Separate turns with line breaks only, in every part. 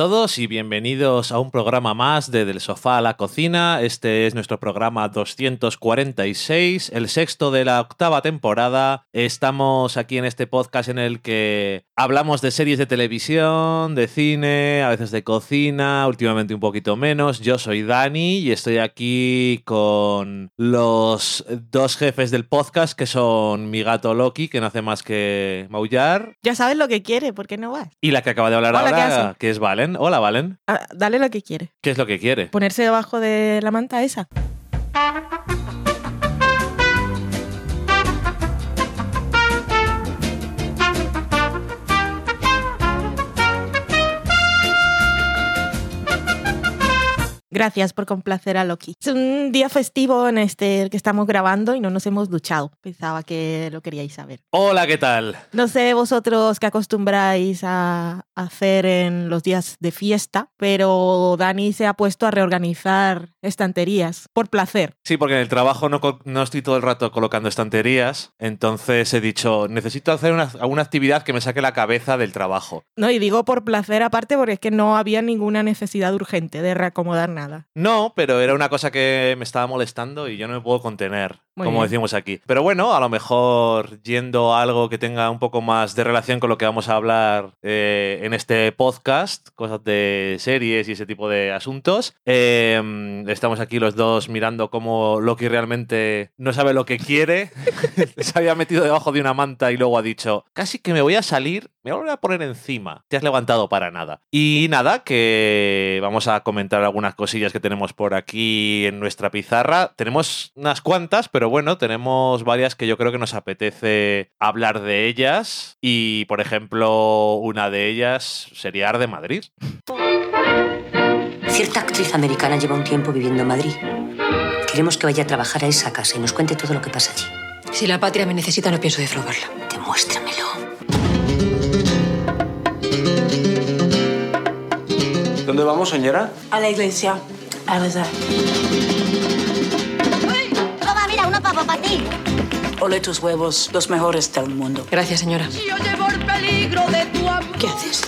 Todos y bienvenidos a un programa más de Del Sofá a la Cocina. Este es nuestro programa 246, el sexto de la octava temporada. Estamos aquí en este podcast en el que hablamos de series de televisión, de cine, a veces de cocina, últimamente un poquito menos. Yo soy Dani y estoy aquí con los dos jefes del podcast que son mi gato Loki, que no hace más que maullar,
Ya sabes lo que quiere, ¿por qué no vas?
y la que acaba de hablar
Hola, ¿qué
ahora, que es Valen. Hola, Valen.
Ah, dale lo que quiere.
¿Qué es lo que quiere?
Ponerse debajo de la manta esa. Gracias por complacer a Loki. Es un día festivo en este el que estamos grabando y no nos hemos duchado. Pensaba que lo queríais saber.
Hola, ¿qué tal?
No sé vosotros qué acostumbráis a hacer en los días de fiesta, pero Dani se ha puesto a reorganizar estanterías por placer.
Sí, porque en el trabajo no, no estoy todo el rato colocando estanterías, entonces he dicho, necesito hacer una, alguna actividad que me saque la cabeza del trabajo.
No, y digo por placer aparte porque es que no había ninguna necesidad urgente de reacomodar nada.
No, pero era una cosa que me estaba molestando y yo no me puedo contener,
Muy
como
bien.
decimos aquí. Pero bueno, a lo mejor yendo a algo que tenga un poco más de relación con lo que vamos a hablar eh, en este podcast, cosas de series y ese tipo de asuntos, eh, estamos aquí los dos mirando cómo Loki realmente no sabe lo que quiere. Se había metido debajo de una manta y luego ha dicho, casi que me voy a salir, me voy a poner encima. Te has levantado para nada. Y nada, que vamos a comentar algunas cosillas que tenemos por aquí en nuestra pizarra. Tenemos unas cuantas, pero bueno, tenemos varias que yo creo que nos apetece hablar de ellas. Y, por ejemplo, una de ellas sería Ar de Madrid.
Cierta actriz americana lleva un tiempo viviendo en Madrid. Queremos que vaya a trabajar a esa casa y nos cuente todo lo que pasa allí.
Si la patria me necesita, no pienso defraudarla.
Demuéstramelo.
¿Dónde vamos, señora?
A la iglesia. A rezar.
Papa para ti.
Ole tus huevos, los mejores del mundo.
Gracias, señora.
Yo llevo el peligro de tu amor.
¿Qué haces?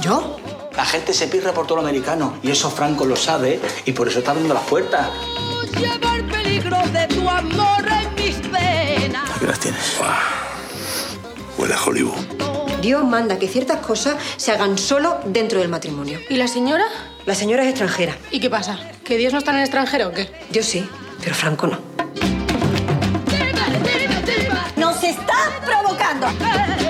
¿Yo?
La gente se pirra por todo lo americano y eso Franco lo sabe y por eso está abriendo las puertas.
Llevo el peligro de tu amor en mis venas.
Aquí las tienes.
Huele a Hollywood.
Dios manda que ciertas cosas se hagan solo dentro del matrimonio.
¿Y la señora?
La señora es extranjera.
¿Y qué pasa? ¿Que Dios no está en el extranjero o qué?
Dios sí, pero Franco no.
Nos está provocando.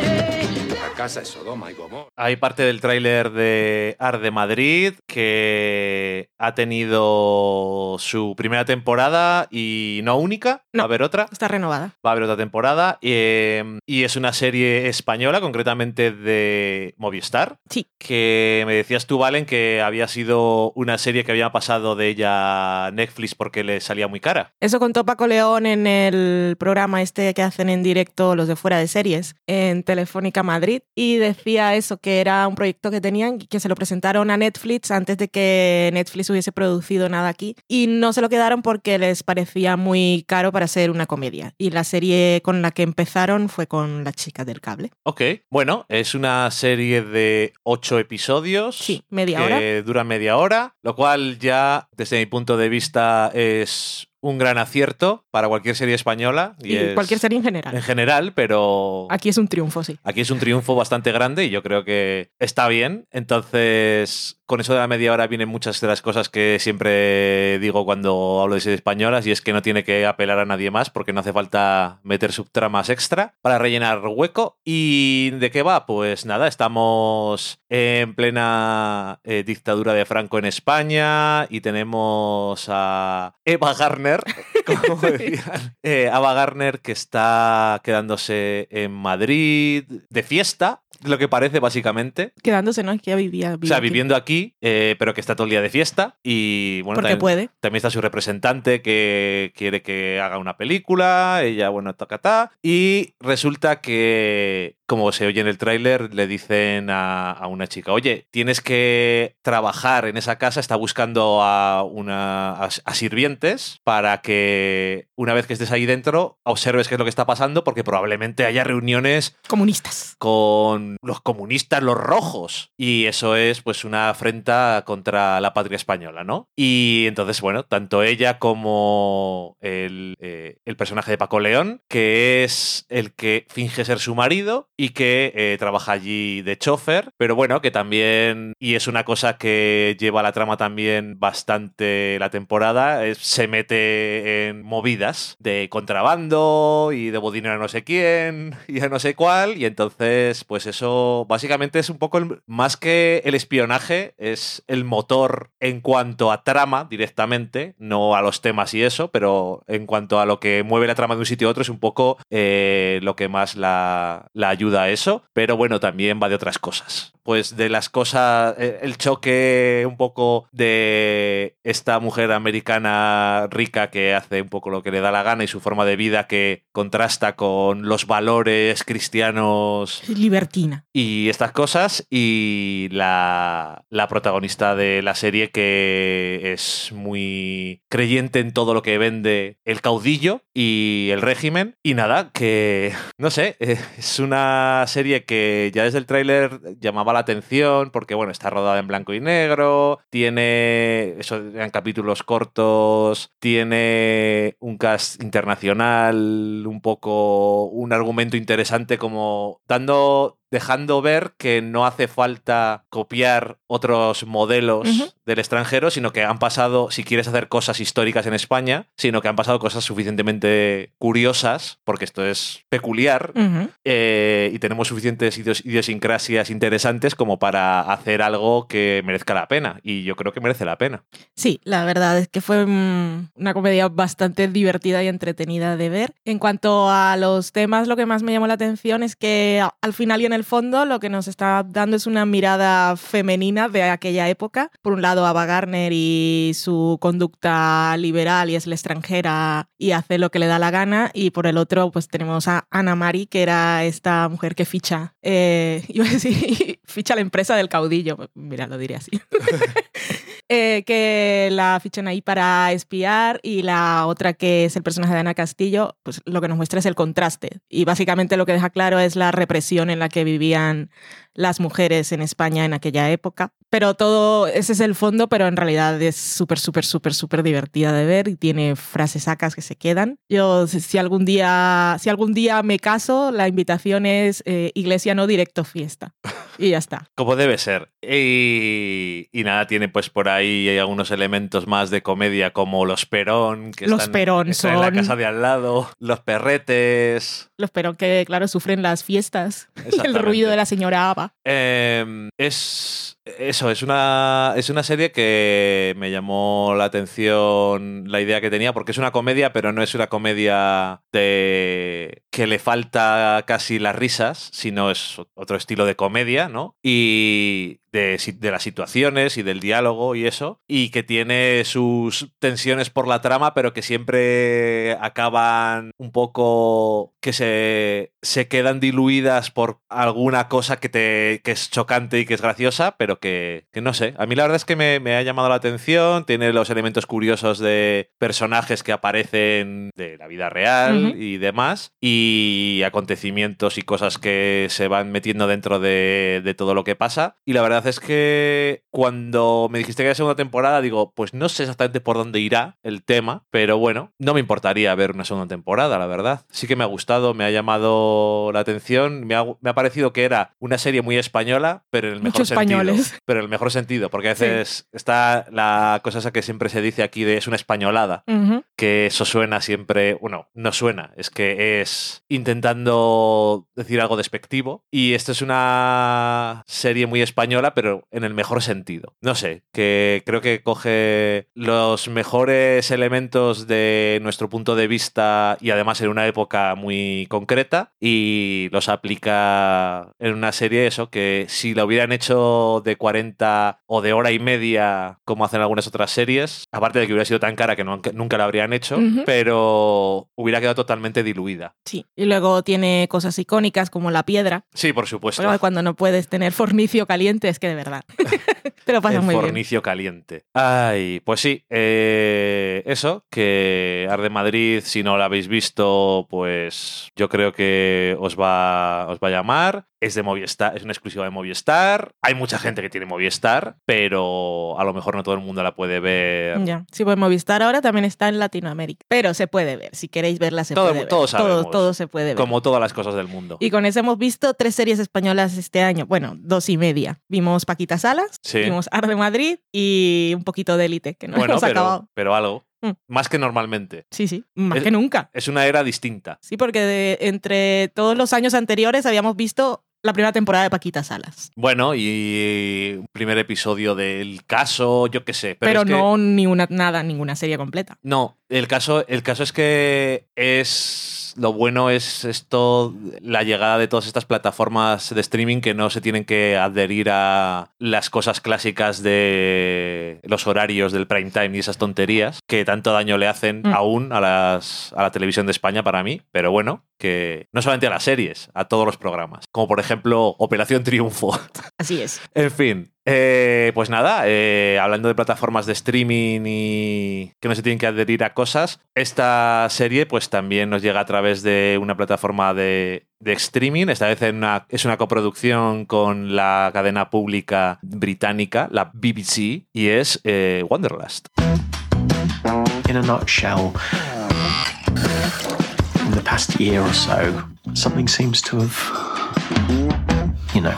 Casa es Sodoma y Gomorra.
Hay parte del tráiler de Ar de Madrid que ha tenido su primera temporada y no única.
No.
Va a haber otra.
Está renovada.
Va a haber otra temporada. eh, y es una serie española, concretamente de Movistar.
Sí.
Que me decías tú, Valen, que había sido una serie que había pasado de ella a Netflix porque le salía muy cara.
Eso contó Paco León en el programa este que hacen en directo los de fuera de series en Telefónica Madrid y decía eso, que era un proyecto que tenían y que se lo presentaron a Netflix antes de que Netflix hubiese producido nada aquí y no se lo quedaron porque les parecía muy caro para ser una comedia. Y la serie con la que empezaron fue con Las chicas del cable.
Ok, bueno, es una serie de ocho episodios.
Sí, media
que
hora.
dura media hora, lo cual ya, desde mi punto de vista, es un gran acierto para cualquier serie española. Y,
Y
es-
cualquier serie en
En
general.
general, pero
Aquí es un triunfo, sí.
aquí es un triunfo bastante grande y yo creo que está bien. Entonces, con eso de la media hora vienen muchas de las cosas que siempre digo cuando hablo de series españolas y es que no tiene que apelar a nadie más porque no hace falta meter subtramas extra para rellenar hueco. ¿Y de qué va? Pues nada, estamos en plena eh, dictadura de Franco en España y tenemos a Eva Garner, como decían, eh, Ava Garner que está quedándose en Madrid de fiesta, lo que parece básicamente.
Quedándose, ¿no? Es que ya vivía.
O sea,
aquí.
viviendo aquí, eh, pero que está todo el día de fiesta. Y bueno,
Porque
también,
puede.
también está su representante que quiere que haga una película. Ella, bueno, ta, ta, ta. Y resulta que como se oye en el tráiler, le dicen a, a una chica, oye, tienes que trabajar en esa casa, está buscando a, una, a, a sirvientes para que una vez que estés ahí dentro observes qué es lo que está pasando porque probablemente haya reuniones
Comunistas.
con los comunistas, los rojos. Y eso es pues una afrenta contra la patria española, ¿no? Y entonces, bueno, tanto ella como el, eh, el personaje de Paco León, que es el que finge ser su marido y que eh, trabaja allí de chofer, pero bueno, que también, y es una cosa que lleva la trama también bastante la temporada, es- se mete en movidas de contrabando y debo dinero a no sé quién y a no sé cuál, y entonces, pues eso básicamente es un poco el- más que el espionaje, es el motor en cuanto a trama directamente, no a los temas y eso, pero en cuanto a lo que mueve la trama de un sitio a otro es un poco eh, lo que más la, la ayuda a eso, pero bueno, también va de otras cosas. Pues de las cosas, eh, el choque un poco de esta mujer americana rica que hace un poco lo que le da la gana y su forma de vida que contrasta con los valores cristianos
Libertina.
y estas cosas y la, la protagonista de la serie que es muy creyente en todo lo que vende el caudillo y el régimen y nada, que no sé, eh, es una serie que ya desde el tráiler llamaba la atención porque bueno, está rodada en blanco y negro, tiene eso eran capítulos cortos, tiene un cast internacional, un poco un argumento interesante como dando dejando ver que no hace falta copiar otros modelos del extranjero, sino que han pasado, si quieres hacer cosas históricas en España, sino que han pasado cosas suficientemente curiosas, porque esto es peculiar, eh, y tenemos suficientes idios- idiosincrasias interesantes como para hacer algo que merezca la pena. Y yo creo que merece la pena.
Sí, la verdad es que fue una comedia bastante divertida y entretenida de ver. En cuanto a los temas, lo que más me llamó la atención es que al final y en el fondo lo que nos está dando es una mirada femenina de aquella época. Por un lado, Ava Gardner y su conducta liberal y es la extranjera y hace lo que le da la gana. Y por el otro, pues tenemos a Ana Mari, que era esta mujer que ficha, eh, iba a decir, ficha la empresa del caudillo. Mira, lo diré así. eh, que la fichan ahí para espiar y la otra que es el personaje de Ana Castillo, pues lo que nos muestra es el contraste. Y básicamente lo que deja claro es la represión en la que vivían las mujeres en España en aquella época. Pero todo, ese es el fondo, pero en realidad es súper, súper, súper, súper divertida de ver y tiene frases sacas que se quedan. Yo, si algún día, si algún día me caso, la invitación es eh, iglesia no directo fiesta. Y ya está.
Como debe ser. Y, y nada, tiene pues por ahí algunos elementos más de comedia como los Perón, que
Los
están,
Perón
están en la
son-
casa de al lado, los perretes.
Los pero que, claro, sufren las fiestas y el ruido de la señora Ava.
Eh, es eso, es una, es una serie que me llamó la atención la idea que tenía, porque es una comedia, pero no es una comedia de que le falta casi las risas, sino es otro estilo de comedia, ¿no? Y de, las situaciones y del diálogo y eso, y que tiene sus tensiones por la trama, pero que siempre acaban un poco que se, se quedan diluidas por alguna cosa que, te, que es chocante y que es graciosa, pero que, que no sé. A mí la verdad es que me, me ha llamado la atención, tiene los elementos curiosos de personajes que aparecen de la vida real y demás, y acontecimientos y cosas que se van metiendo dentro de, de todo lo que pasa. Y la verdad es que cuando me dijiste que era segunda temporada, digo, pues no sé exactamente por dónde irá el tema, pero bueno, no me importaría ver una segunda temporada, la verdad. Sí que me ha gustado, me ha llamado la atención, me ha, me ha parecido que era una serie muy española, pero en el mejor sentido.
españoles.
Pero en el mejor sentido, porque a veces está la cosa esa que siempre se dice aquí de es una españolada que eso suena siempre, bueno, no suena, es que es intentando decir algo despectivo. Y esto es una serie muy española, pero en el mejor sentido. No sé, que creo que coge los mejores elementos de nuestro punto de vista y además en una época muy concreta y los aplica en una serie eso que si la hubieran hecho de 40 o de hora y media como hacen algunas otras series, aparte de que hubiera sido tan cara que no- nunca la habrían hecho,
Ujú.
pero hubiera quedado totalmente diluida.
Sí. Y luego tiene cosas icónicas como la piedra.
Sí, por supuesto.
Porque cuando no puedes tener fornicio caliente, es que de verdad. Te lo pasas
el
muy bien.
fornicio caliente. Ay, pues sí, eh, eso, que Arde Madrid, si no lo habéis visto, pues yo creo que os va, os va a llamar. Es de Movistar, es una exclusiva de Movistar. Hay mucha gente que tiene Movistar, pero a lo mejor no todo el mundo la puede ver.
Ya. Sí, pues Movistar ahora también está en Latinoamérica. Pero se puede ver. Si queréis verla, se
Todo-
puede ver.
todos
todo, se puede ver.
Como todas las cosas del mundo.
Y con eso hemos visto tres series españolas este año. Bueno, dos y media. Vimos Paquita Salas,
Sí.
vimos Arde Madrid y un poquito de Élite, que no
Bueno,
hemos acabado.
pero, pero algo.
Mm.
Más que normalmente.
Sí, sí, más
Es-
que nunca.
Es una era distinta.
Sí, porque de- entre todos los años anteriores habíamos visto la primera temporada de Paquita Salas.
Bueno, y un primer episodio del caso, yo qué sé. Pero,
Pero,
es que-
no ni una, nada, ninguna serie completa.
No, el caso, el caso es que es. Lo bueno es esto, la llegada de todas estas plataformas de streaming que no se tienen que adherir a las cosas clásicas de los horarios del prime time y esas tonterías que tanto daño le hacen
Mm.
aún a, las, a la televisión de España para mí. Pero bueno, que no solamente a las series, a todos los programas. Como por ejemplo Operación Triunfo.
Así es.
En fin, eh, pues nada, eh, hablando de plataformas de streaming y que no se tienen que adherir a cosas, esta serie pues también nos llega a través de una plataforma de, de streaming, esta vez en una, es una coproducción con la cadena pública británica, la BBC, y es eh, Wanderlust.
In a nutshell, in the past year or so, something seems to have, you know.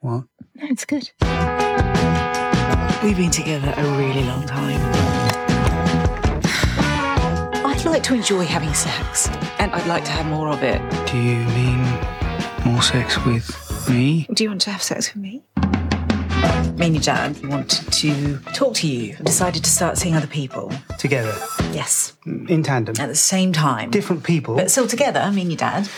What?
It's good. We've been together a really long time. I'd like to enjoy having sex, and I'd like to have more of it.
Do you mean more sex with me?
Do you want to have sex with me? Me and your dad wanted to talk to you and decided to start seeing other people.
Together,
Yes,
in tandem.
at the same time.
Different people.
But still together, me and your dad.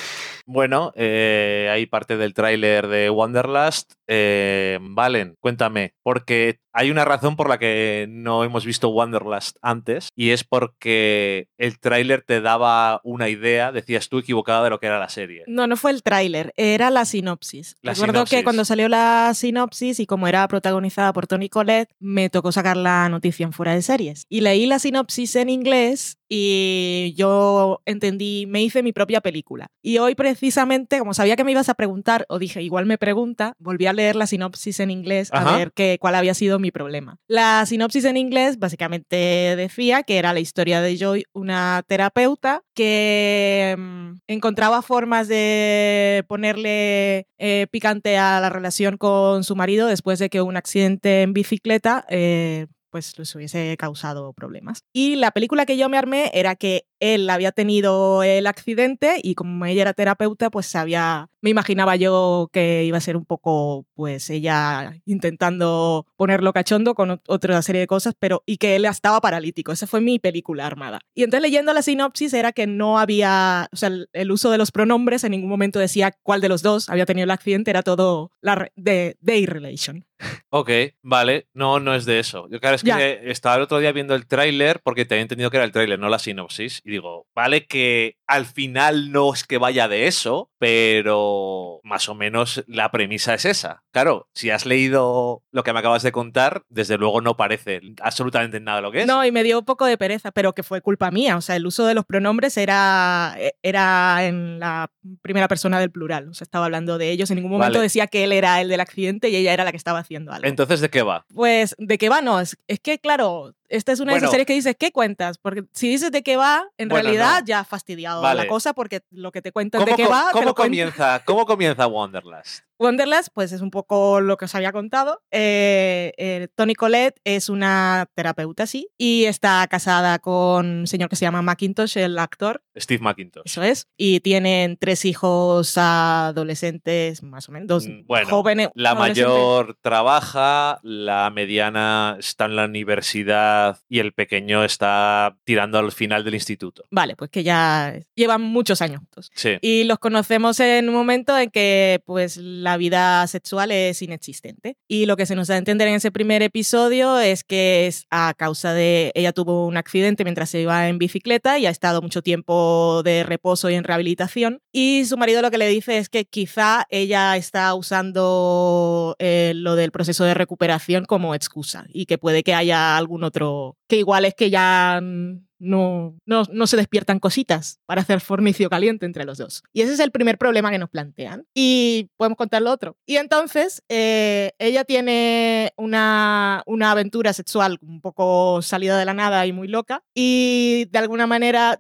Bueno, eh, hay parte del tráiler de Wanderlust. Eh, Valen, cuéntame, porque hay una razón por la que no hemos visto Wanderlust antes y es porque el tráiler te daba una idea, decías tú equivocada de lo que era la serie.
No, no fue el tráiler, era la sinopsis.
La
Recuerdo
sinopsis.
que cuando salió la sinopsis y como era protagonizada por Tony Collette, me tocó sacar la noticia en fuera de series. Y leí la sinopsis en inglés y yo entendí, me hice mi propia película. Y hoy precisamente, como sabía que me ibas a preguntar, o dije, igual me pregunta, volví a leer la sinopsis en inglés a
Ajá.
ver qué, cuál había sido mi problema. La sinopsis en inglés básicamente decía que era la historia de Joy, una terapeuta que mm, encontraba formas de ponerle eh, picante a la relación con su marido después de que un accidente en bicicleta eh, pues les hubiese causado problemas. Y la película que yo me armé era que él había tenido el accidente y como ella era terapeuta, pues sabía, me imaginaba yo que iba a ser un poco, pues ella intentando ponerlo cachondo con ot- otra serie de cosas, pero y que él estaba paralítico. Esa fue mi película armada. Y entonces leyendo la sinopsis era que no había, o sea, el, el uso de los pronombres en ningún momento decía cuál de los dos había tenido el accidente, era todo la de they relation.
Ok, vale, no, no es de eso. Yo claro, es que
Ya.
estaba el otro día viendo el tráiler porque te había entendido que era el tráiler, no la sinopsis. Y digo, vale que al final no es que vaya de eso, pero más o menos la premisa es esa. Claro, si has leído lo que me acabas de contar, desde luego no parece absolutamente nada lo que es.
No, y me dio un poco de pereza, pero que fue culpa mía. O sea, el uso de los pronombres era, e, era en la primera persona del plural. O sea, estaba hablando de ellos. En ningún momento
Vale.
decía que él era el del accidente y ella era la que estaba haciendo algo.
Entonces, ¿de qué va?
Pues, ¿de qué va? No, es, es que, claro, esta es una de esas series que dices, ¿qué cuentas? Porque si dices de qué va, en
Bueno,
realidad
no.
ya has fastidiado
Vale.
la cosa porque lo que te cuentas
¿Cómo,
de qué va, te
cómo
lo cuentan.
comienza, ¿Cómo comienza Wanderlust?
Wonderlust, pues es un poco lo que os había contado. Eh, eh, Tony Collette es una terapeuta, sí, y está casada con un señor que se llama Macintosh, el actor.
Steve McIntosh.
Eso es. Y tienen tres hijos adolescentes, más o menos, dos
Mm, Bueno,
jóvenes.
la mayor trabaja, la mediana está en la universidad y el pequeño está tirando al final del instituto.
Vale, pues que ya llevan muchos años juntos.
Sí.
Y los conocemos en un momento en que pues la vida sexual es inexistente. Y lo que se nos da a entender en ese primer episodio es que es a causa de ella tuvo un accidente mientras se iba en bicicleta y ha estado mucho tiempo de reposo y en rehabilitación. Y su marido lo que le dice es que quizá ella está usando eh, lo del proceso de recuperación como excusa y que puede que haya algún otro que igual es que ya no, no, no se despiertan cositas para hacer fornicio caliente entre los dos. Y ese es el primer problema que nos plantean. Y podemos contar lo otro. Y entonces, eh, ella tiene una, una aventura sexual un poco salida de la nada y muy loca. Y de alguna manera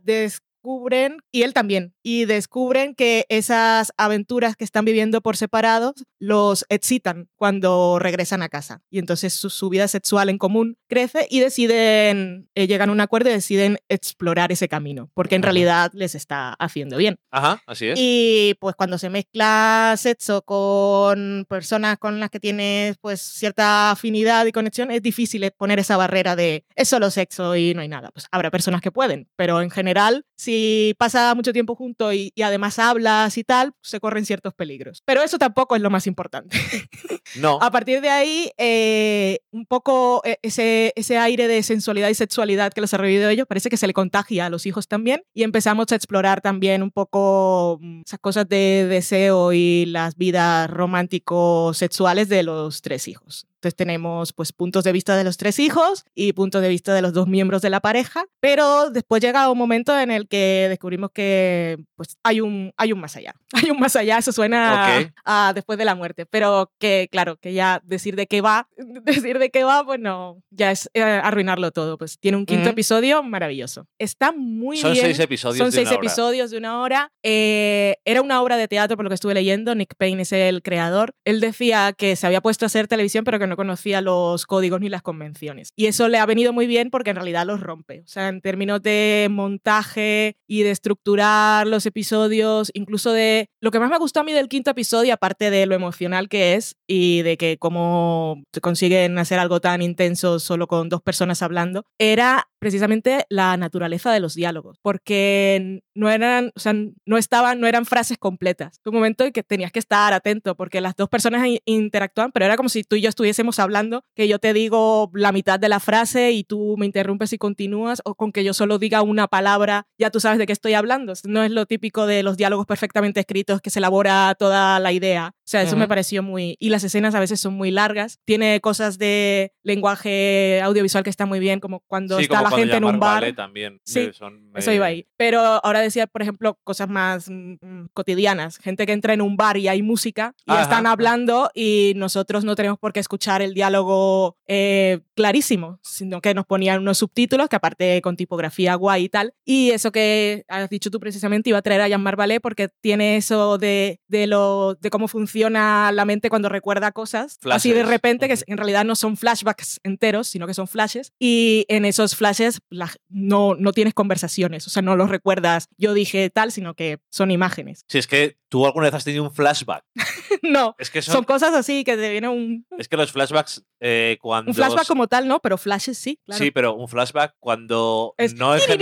descubren, y él también, y descubren que esas aventuras que están viviendo por separados los excitan cuando regresan a casa. Y entonces su, su vida sexual en común crece y deciden, eh, llegan a un acuerdo y deciden explorar ese camino, porque en
Ajá.
realidad les está haciendo bien.
Ajá, así es.
Y pues cuando se mezcla sexo con personas con las que tienes pues cierta afinidad y conexión, es difícil poner esa barrera de es solo sexo y no hay nada. Pues habrá personas que pueden, pero en general, si pasa mucho tiempo junto y, y además hablas y tal, se corren ciertos peligros. Pero eso tampoco es lo más importante.
No.
A partir de ahí, eh, un poco eh, ese, ese aire de sensualidad y sexualidad que los ha revivido ellos, parece que se le contagia a los hijos también. Y empezamos a explorar también un poco mm, esas cosas de deseo y las vidas romántico-sexuales de los tres hijos. Entonces tenemos pues puntos de vista de los tres hijos y puntos de vista de los dos miembros de la pareja, pero después llega un momento en el que descubrimos que pues hay un, hay un más allá. Hay un más allá, eso suena
Ok.
a después de la muerte, pero que claro, que ya decir de qué va, decir de qué va, pues no, ya es eh, arruinarlo todo. Pues tiene un quinto
Ujú.
episodio maravilloso. Está muy
Son
bien.
seis episodios
Son
de
seis
una hora.
episodios de una hora. Eh, era una obra de teatro, por lo que estuve leyendo. Nick Payne es el creador. Él decía que se había puesto a hacer televisión, pero que no conocía los códigos ni las convenciones. Y eso le ha venido muy bien porque en realidad los rompe. O sea, en términos de montaje y de estructurar los episodios, incluso de lo que más me gustó a mí del quinto episodio, aparte de lo emocional que es y de que cómo se consiguen hacer algo tan intenso solo con dos personas hablando, era precisamente la naturaleza de los diálogos, porque no eran, o sea, no estaban, no eran frases completas. Fue un momento en que tenías que estar atento porque las dos personas i- interactuaban, pero era como si tú y yo estuviésemos hablando, que yo te digo la mitad de la frase y tú me interrumpes y continúas, o con que yo solo diga una palabra, ya tú sabes de qué estoy hablando. No es lo típico de los diálogos perfectamente escritos que se elabora toda la idea. O sea, eso me
Ujú.
pareció muy... Y las escenas a veces son muy largas. Tiene cosas de lenguaje audiovisual que está muy bien, como cuando
Sí,
está
como
la gente en un bar.
también.
Sí,
eh, son,
Eso
eh,
iba ahí. Pero ahora decía, por ejemplo, cosas más mm, mm, cotidianas. Gente que entra en un bar y hay música y
Ajá.
están hablando y nosotros no tenemos por qué escuchar el diálogo eh, clarísimo, sino que nos ponían unos subtítulos que aparte con tipografía guay y tal. Y eso que has dicho tú precisamente iba a traer a Jean-Marc Ballet porque tiene eso de, de, lo, de cómo funciona la mente cuando recuerda cosas. Así de
Flashes.
repente, que
Ujú.
en realidad no son flashbacks enteros, sino que son flashes. Y en esos flashes la- no, no tienes conversaciones, o sea, no los recuerdas. Yo dije tal, sino que son imágenes.
Si es que tú alguna vez has tenido un flashback.
no,
Es que
son,
son,
cosas así que te viene un,
es que los flashbacks eh, cuando
un flashback como tal, ¿no? Pero flashes sí, claro.
Sí, pero un flashback cuando
Es
no, en gen-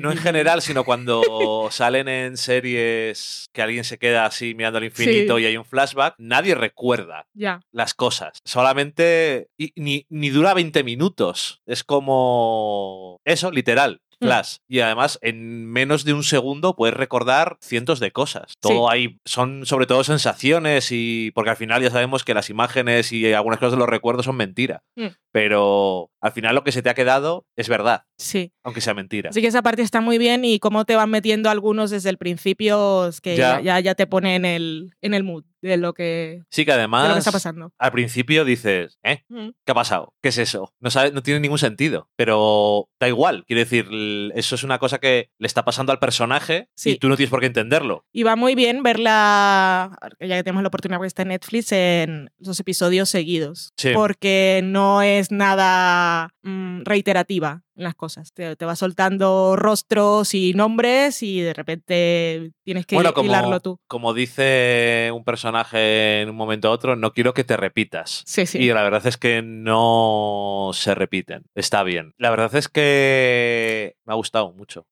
no en general, sino cuando salen en series que alguien se queda así mirando al infinito
Sí.
y hay un flashback, nadie recuerda
Ya.
las cosas. Solamente y ni, ni dura 20 minutos. Es como eso, literal.
Mm.
Flash. Y además, en menos de un segundo puedes recordar cientos de cosas. Todo ahí son sobre todo sensaciones y. Porque al final ya sabemos que las imágenes y algunas cosas de los recuerdos son mentira.
Mm.
Pero al final lo que se te ha quedado es verdad,
Sí.
aunque sea mentira.
Así que esa parte está muy bien y cómo te van metiendo algunos desde el principio que ya,
Ya.
ya, ya te pone en el, en el mood. De lo que,
Sí, que
de
además
lo que está pasando.
al principio dices, ¿eh?
Mm.
¿Qué ha pasado? ¿Qué es eso? No, sabe- no tiene ningún sentido, pero da igual. Quiero decir, eso es una cosa que le está pasando al personaje
Sí.
y tú no tienes por qué entenderlo.
Y va muy bien verla, ya que tenemos la oportunidad porque está en Netflix, en los episodios seguidos.
Sí.
Porque no es nada mm, reiterativa las cosas. Te, te va soltando rostros y nombres y de repente tienes que
bueno, como,
hilarlo tú.
como dice un personaje en un momento a otro, no quiero que te repitas.
Sí, sí.
Y la verdad es que no se repiten. Está bien. La verdad es que me ha gustado mucho.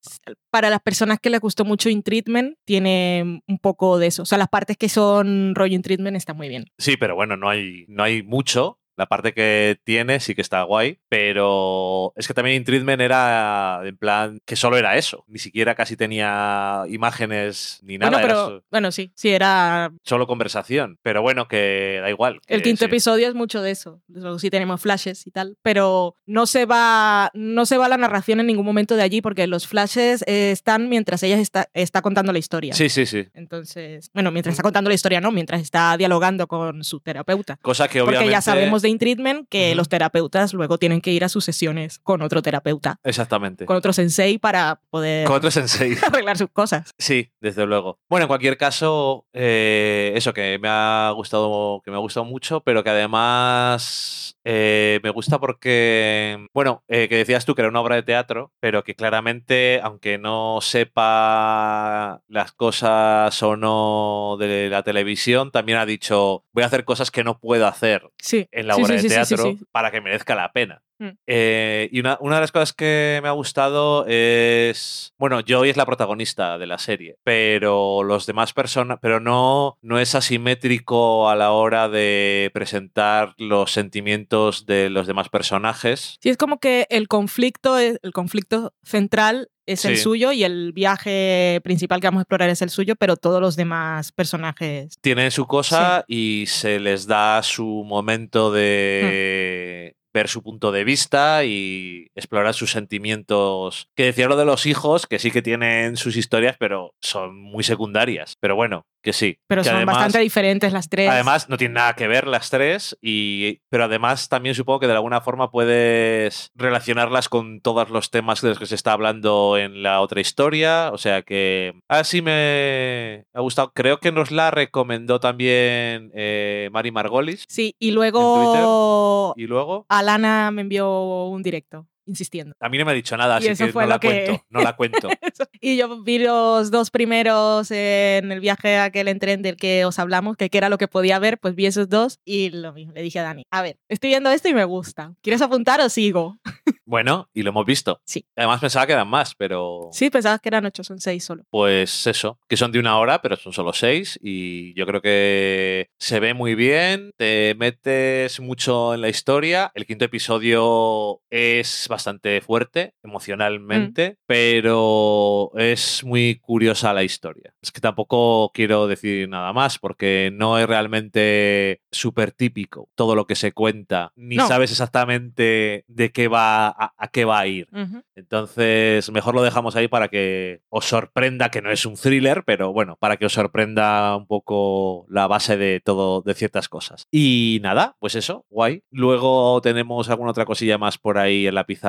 Para las personas que les gustó mucho In Treatment, tiene un poco de eso. O sea, las partes que son rollo In Treatment están muy bien.
Sí, pero bueno, no hay, no hay mucho. La parte que tiene sí que está guay, pero es que también In Treatment era en plan que solo era eso. Ni siquiera casi tenía imágenes ni nada.
bueno, pero bueno, sí, sí, era
solo conversación. Pero bueno, que da igual.
El quinto
sí.
episodio es mucho de eso. Luego sí tenemos flashes y tal, pero no se va, no se va la narración en ningún momento de allí porque los flashes están mientras ella está, está contando la historia.
Sí, sí, sí.
Entonces, bueno, mientras está contando la historia, no, mientras está dialogando con su terapeuta.
Cosa que
Porque
obviamente.
ya sabemos de In Treatment que los terapeutas luego tienen que ir a sus sesiones con otro terapeuta,
Exactamente.
con otro sensei para poder
Con otro sensei.
arreglar sus cosas.
Sí, desde luego. Bueno, en cualquier caso, eh, eso que me ha gustado, que me ha gustado mucho, pero que además eh, me gusta porque, bueno, eh, que decías tú que era una obra de teatro, pero que claramente, aunque no sepa las cosas o no de la televisión, también ha dicho, voy a hacer cosas que no puedo hacer
Sí.
en la
sí,
obra
sí,
de
sí, sí,
teatro
sí, sí.
para que merezca la pena.
Mm.
Eh, y una, una de las cosas que me ha gustado es. Bueno, Joy es la protagonista de la serie, pero los demás personas. Pero no, no es asimétrico a la hora de presentar los sentimientos de los demás personajes.
Sí, es como que el conflicto, el conflicto central es el suyo y el viaje principal que vamos a explorar es el suyo, pero todos los demás personajes.
Tienen su cosa y se les da su momento de. Ver su punto de vista y explorar sus sentimientos. Que decía lo de los hijos, que sí que tienen sus historias, pero son muy secundarias. Pero bueno, que sí.
Pero
que
son
además-
bastante diferentes las tres.
Además, no tienen nada que ver las tres, y, pero además también supongo que de alguna forma puedes relacionarlas con todos los temas de los que se está hablando en la otra historia. O sea que así me ha gustado. Creo que nos la recomendó también eh, Mari Margolis.
Sí, y
en
luego
Twitter. Y luego,
Alana me envió un directo insistiendo.
a mí no me ha dicho nada,
Y
así
eso
que
fue
no
lo
la
que-
cuento. No la cuento.
Y yo vi los dos primeros en el viaje aquel en tren del que os hablamos, que, que era lo que podía ver, pues vi esos dos y lo mismo, le dije a Dani, a ver, estoy viendo esto y me gusta. ¿Quieres apuntar o sigo?
Bueno, y lo hemos visto.
Sí.
Además pensaba que eran más, pero...
Sí, pensabas que eran ocho, son seis solo.
Pues eso, que son de una hora, pero son solo seis y yo creo que se ve muy bien, te metes mucho en la historia, el quinto episodio es bastante fuerte emocionalmente, pero es muy curiosa la historia. Es que tampoco quiero decir nada más porque no es realmente súper típico todo lo que se cuenta, ni
No.
sabes exactamente de qué va a, a qué va a ir. Entonces, mejor lo dejamos ahí para que os sorprenda, que no es un thriller, pero bueno, para que os sorprenda un poco la base de todo, de ciertas cosas. Y nada, pues eso, guay. Luego tenemos alguna otra cosilla más por ahí en la pizarra.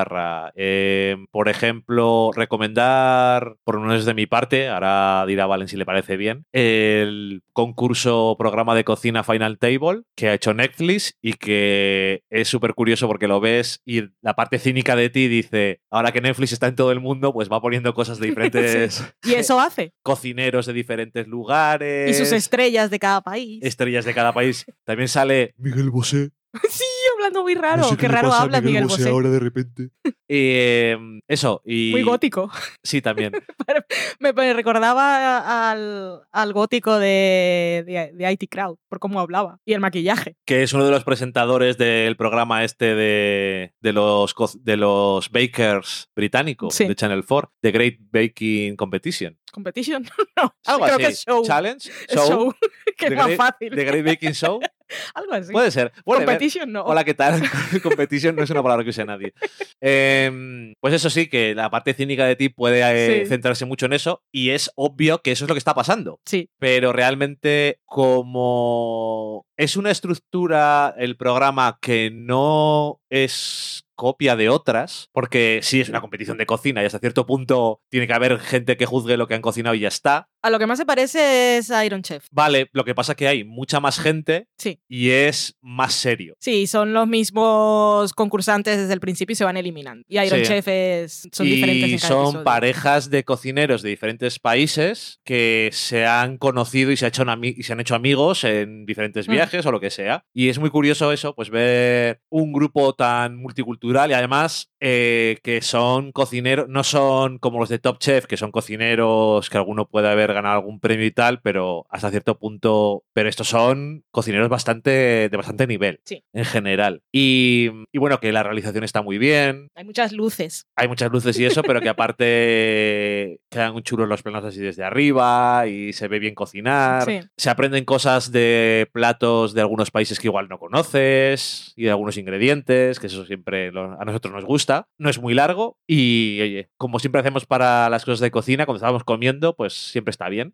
Eh, por ejemplo, recomendar, por lo menos de mi parte, ahora dirá Valen si le parece bien, el concurso programa de cocina Final Table que ha hecho Netflix y que es súper curioso porque lo ves y la parte cínica de ti dice, ahora que Netflix está en todo el mundo, pues va poniendo cosas de diferentes
Y eso hace.
cocineros de diferentes lugares.
Y sus estrellas de cada país.
estrellas de cada país. También sale Miguel Bosé.
Sí, hablando muy raro. Qué raro habla Miguel Bosé.
de repente. Eh, eso, y...
Muy gótico.
Sí, también.
Me, me recordaba al, al gótico de, de, de IT Crowd, por cómo hablaba. Y el maquillaje.
que es uno de los presentadores del programa este de, de los, de los bakers británicos
Sí.
de Channel 4, The Great Baking Competition.
Competition. no,
Algo
creo
así.
que es show.
Challenge,
Es show, que es más fácil.
The Great Baking Show.
Algo así.
Puede ser. Whatever.
Competition no.
Hola, ¿qué tal? Competition no es una palabra que use nadie. Em, pues eso sí, que la parte cínica de ti puede eh,
Sí.
centrarse mucho en eso y es obvio que eso es lo que está pasando.
Sí.
Pero realmente como es una estructura, el programa que no es copia de otras, porque sí es una competición de cocina y hasta cierto punto tiene que haber gente que juzgue lo que han cocinado y ya está.
A lo que más se parece es a Iron Chef.
Vale, lo que pasa es que hay mucha más gente
Sí.
y es más serio.
Sí, son los mismos concursantes desde el principio y se van eliminando. Y Iron
Sí.
Chef es, son
y
diferentes en cada
son
episodio.
parejas de cocineros de diferentes países que se han conocido y se, ha hecho y se han hecho amigos en diferentes
Mm.
O lo que sea. Y es muy curioso eso, pues ver un grupo tan multicultural y además eh, que son cocineros, no son como los de Top Chef, que son cocineros que alguno puede haber ganado algún premio y tal, pero hasta cierto punto, pero estos son cocineros bastante de bastante nivel
Sí.
en general. Y, y bueno, que la realización está muy bien,
Hay muchas luces.
hay muchas luces y eso, pero que aparte quedan chulos los planos así desde arriba y se ve bien cocinar.
Sí.
Se aprenden cosas de platos de algunos países que igual no conoces y de algunos ingredientes, que eso siempre lo- a nosotros nos gusta. No es muy largo y, oye, como siempre hacemos para las cosas de cocina, cuando estábamos comiendo, pues siempre está bien.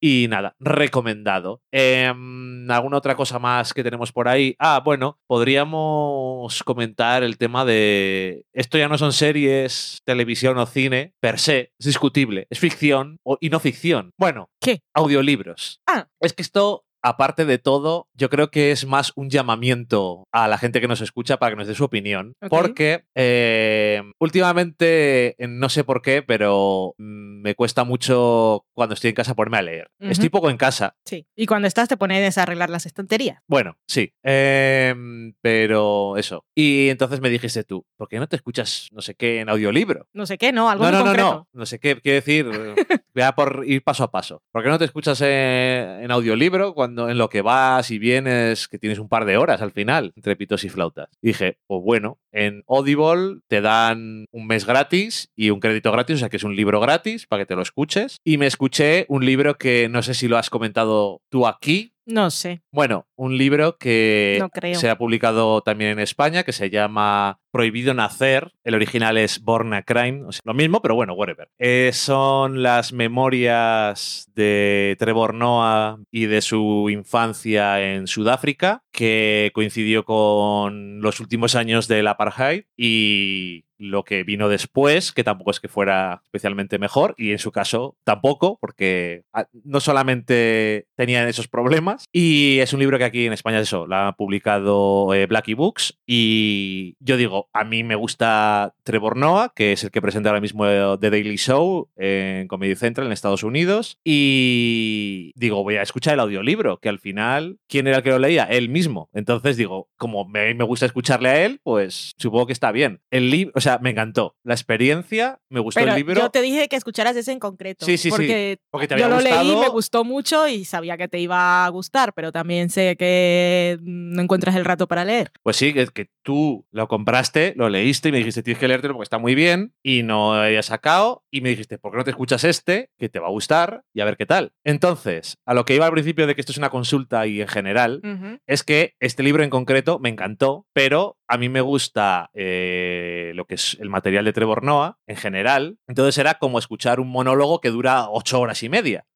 Y nada, recomendado. Em, ¿Alguna otra cosa más que tenemos por ahí? Ah, bueno, podríamos comentar el tema de. Esto ya no son series, televisión o cine, per se, es discutible. Es ficción o, y no ficción. Bueno,
¿Qué?
Audiolibros.
Ah.
Es que esto. Aparte de todo, yo creo que es más un llamamiento a la gente que nos escucha para que nos dé su opinión. Porque eh, últimamente, eh, no sé por qué, pero mm, me cuesta mucho cuando estoy en casa ponerme a leer. Estoy poco en casa.
Sí. Y cuando estás te pones a arreglar las estanterías.
Bueno, sí. Em, pero eso. Y entonces me dijiste tú, ¿por qué no te escuchas no sé qué en audiolibro?
No sé qué, ¿no? Algo
no, no, no,
concreto.
no. No sé qué. Quiero decir, eh, voy a por ir paso a paso. ¿Por qué no te escuchas en, en audiolibro cuando en lo que vas y vienes, que tienes un par de horas al final, entre pitos y flautas? Dije, pues bueno, en Audible te dan un mes gratis y un crédito gratis, o sea que es un libro gratis para que te lo escuches. Y me escuché un libro que no sé si lo has comentado tú aquí,
No sé.
bueno, un libro que
No creo.
se ha publicado también en España, que se llama Prohibido Nacer. El original es Born a Crime, o sea, lo mismo, pero bueno, whatever. Eh, son las memorias de Trevor Noah y de su infancia en Sudáfrica, que coincidió con los últimos años del apartheid y lo que vino después, que tampoco es que fuera especialmente mejor, y en su caso tampoco, porque ah, no solamente tenían esos problemas, y es un libro que aquí en España es eso, la ha publicado eh, Blackie Books, y yo digo, a mí me gusta Trevor Noah, que es el que presenta ahora mismo eh, The Daily Show en Comedy Central en Estados Unidos, y digo, voy a escuchar el audiolibro, que al final, ¿quién era el que lo leía? Él mismo. Entonces digo, como me, me gusta escucharle a él, pues supongo que está bien. El libro, o sea, me encantó. La experiencia, me gustó
Pero
el libro.
yo te dije que escucharas ese en concreto.
Sí, sí, sí.
porque
Porque te
yo
había
lo leí,
gustado.
me gustó mucho y sabía que te iba a gustar, pero también sé que no encuentras el rato para leer.
Pues sí, que, que tú lo compraste, lo leíste y me dijiste, tienes que leértelo porque está muy bien y no había sacado. Y me dijiste, ¿por qué no te escuchas este? Que te va a gustar y a ver qué tal. Entonces, a lo que iba al principio de que esto es una consulta y en general, es que este libro en concreto me encantó, pero a mí me gusta eh, lo que el material de Trevor Noah en general. Entonces era como escuchar un monólogo que dura ocho horas y media.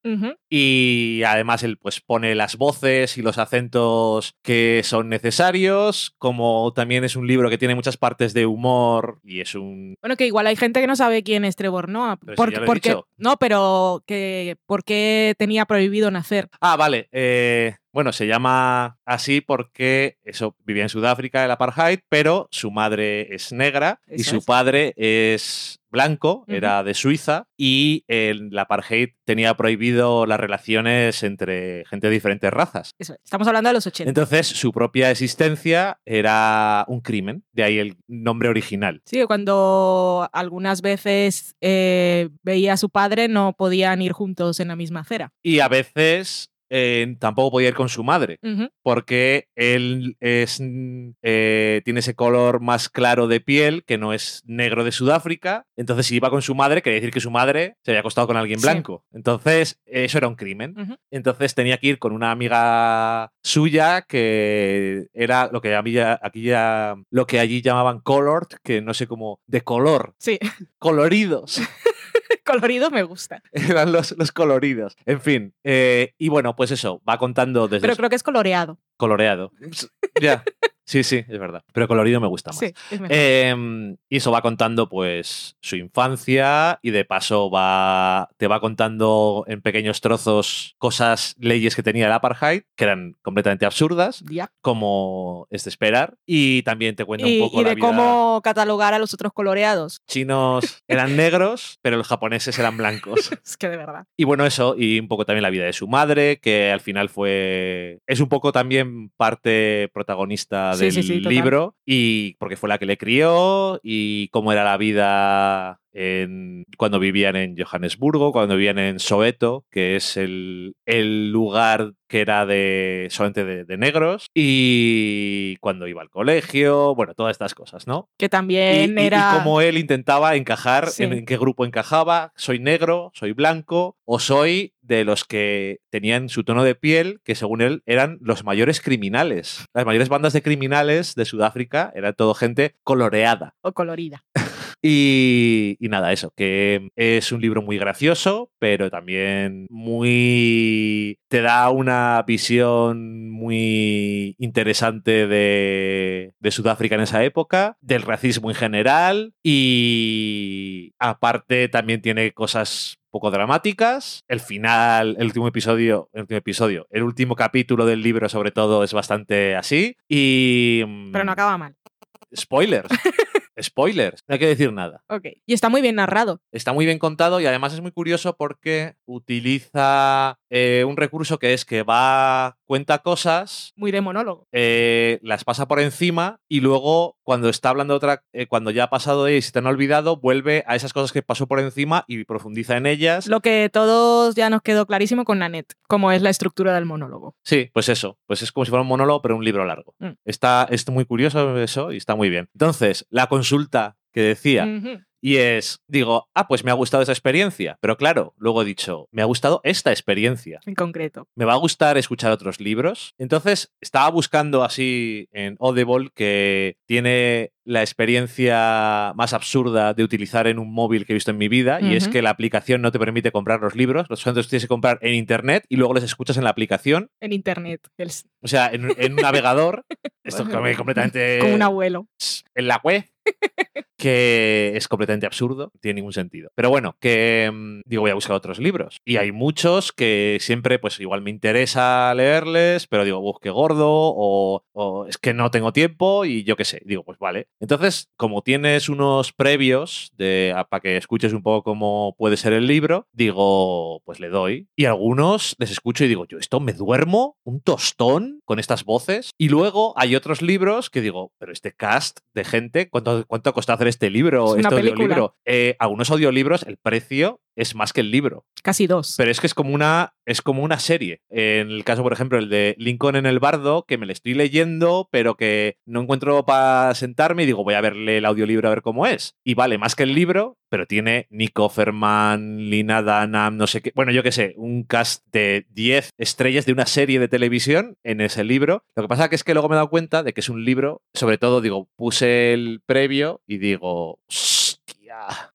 Y además él pues pone las voces y los acentos que son necesarios, como también es un libro que tiene muchas partes de humor y es un...
Bueno, que igual hay gente que no sabe quién es Trevor Noah.
Pero si
porque, no, pero que ¿por qué tenía prohibido nacer?
Ah, vale. eh, bueno, se llama así porque eso vivía en Sudáfrica, el apartheid, pero su madre es negra y su
es.
padre es blanco, era de Suiza, y el apartheid tenía prohibido las relaciones entre gente de diferentes razas.
Eso es. Estamos hablando de los 80.
Entonces, su propia existencia era un crimen, de ahí el nombre original.
Sí, cuando algunas veces eh, veía a su padre no podían ir juntos en la misma acera.
Y a veces eh, tampoco podía ir con su madre, porque él es, mm, eh, tiene ese color más claro de piel, que no es negro de Sudáfrica. Entonces, si iba con su madre, quería decir que su madre se había acostado con alguien
Sí.
blanco. Entonces, eso era un crimen. Entonces tenía que ir con una amiga suya que era lo que a mí ya- aquí ya lo que allí llamaban colored, que no sé cómo, de color,
Sí,
coloridos.
colorido me gusta.
Eran los, los coloridos. En fin. eh, y bueno, pues eso, va contando desde
Pero creo que es coloreado.
coloreado. ya. Sí, sí, es verdad. Pero colorido me gusta más.
Sí, es mejor.
Em, y eso va contando, pues, su infancia y de paso va, te va contando en pequeños trozos cosas, leyes que tenía el apartheid, que eran completamente absurdas,
Ya.
como es de esperar. Y también te cuenta
Y,
un poco
y
la
de
vida-
cómo catalogar a los otros coloreados.
Chinos eran negros, pero los japoneses eran blancos.
Es que de verdad.
Y bueno, eso, y un poco también la vida de su madre, que al final fue. Es un poco también parte protagonista
Sí,
del
sí, sí, total.
libro, y porque fue la que le crió, y cómo era la vida en, cuando vivían en Johannesburgo, cuando vivían en Soweto, que es el, el lugar que era de solamente de, de negros, y cuando iba al colegio, bueno, todas estas cosas, ¿no?
Que
Y,
también
y- y
era.
cómo él intentaba encajar,
Sí.
en, en qué grupo encajaba, soy negro, soy blanco, o soy de los que tenían su tono de piel, que según él eran los mayores criminales. Las mayores bandas de criminales de Sudáfrica eran todo gente coloreada.
O colorida.
Y, y nada, eso, que es un libro muy gracioso, pero también muy... te da una visión muy interesante de, de Sudáfrica en esa época, del racismo en general y aparte también tiene cosas poco dramáticas. El final, el último episodio, el último episodio, el último capítulo del libro sobre todo es bastante así y...
Pero no acaba mal.
Spoilers. Spoilers. No hay que decir nada.
Ok. Y está muy bien narrado.
Está muy bien contado y además es muy curioso porque utiliza eh, un recurso que es que va, cuenta cosas,
Muy de monólogo.
eh, las pasa por encima y luego cuando está hablando otra, eh, cuando ya ha pasado de y se te han olvidado, vuelve a esas cosas que pasó por encima y profundiza en ellas.
Lo que todos ya nos quedó clarísimo con Nanette, cómo es la estructura del monólogo.
Sí, pues eso. Pues es como si fuera un monólogo, pero un libro largo.
Mm.
Está, es muy curioso eso y está muy bien. Entonces, la consulta que decía. Y es, digo, ah, pues me ha gustado esa experiencia. Pero claro, luego he dicho, me ha gustado esta experiencia.
En concreto.
Me va a gustar escuchar otros libros. Entonces, estaba buscando así en Audible que tiene la experiencia más absurda de utilizar en un móvil que he visto en mi vida. Y es que la aplicación no te permite comprar los libros. Los los tienes que comprar en internet y luego los escuchas en la aplicación.
En internet. el-
O sea, en, en un navegador. Esto es como completamente
Con un abuelo.
en la web que es completamente absurdo, no tiene ningún sentido. Pero bueno, que mm, digo, voy a buscar otros libros. Y hay muchos que siempre, pues igual me interesa leerles, pero digo, qué gordo, o, o es que no tengo tiempo, y yo qué sé. Digo, pues vale. Entonces, como tienes unos previos de, para que escuches un poco cómo puede ser el libro, digo, pues le doy. Y algunos les escucho y digo, yo esto me duermo, un tostón con estas voces. Y luego hay otros libros que digo, pero este cast de gente, ¿cuánto, cuánto ha costado hacer este libro?
Es
este audiolibro? Eh, algunos audiolibros, el precio es más que el libro.
Casi dos.
Pero es que es como una, es como una serie. En el caso, por ejemplo, el de Lincoln en el Bardo, que me lo estoy leyendo, pero que no encuentro para sentarme y digo, voy a verle el audiolibro a ver cómo es. Y vale más que el libro, pero tiene Nick Offerman, Lina Dunham, no sé qué. Bueno, yo qué sé, un cast de 10 estrellas de una serie de televisión en ese libro. Lo que pasa que es que luego me he dado cuenta de que es un libro, sobre todo, digo, puse el previo y digo,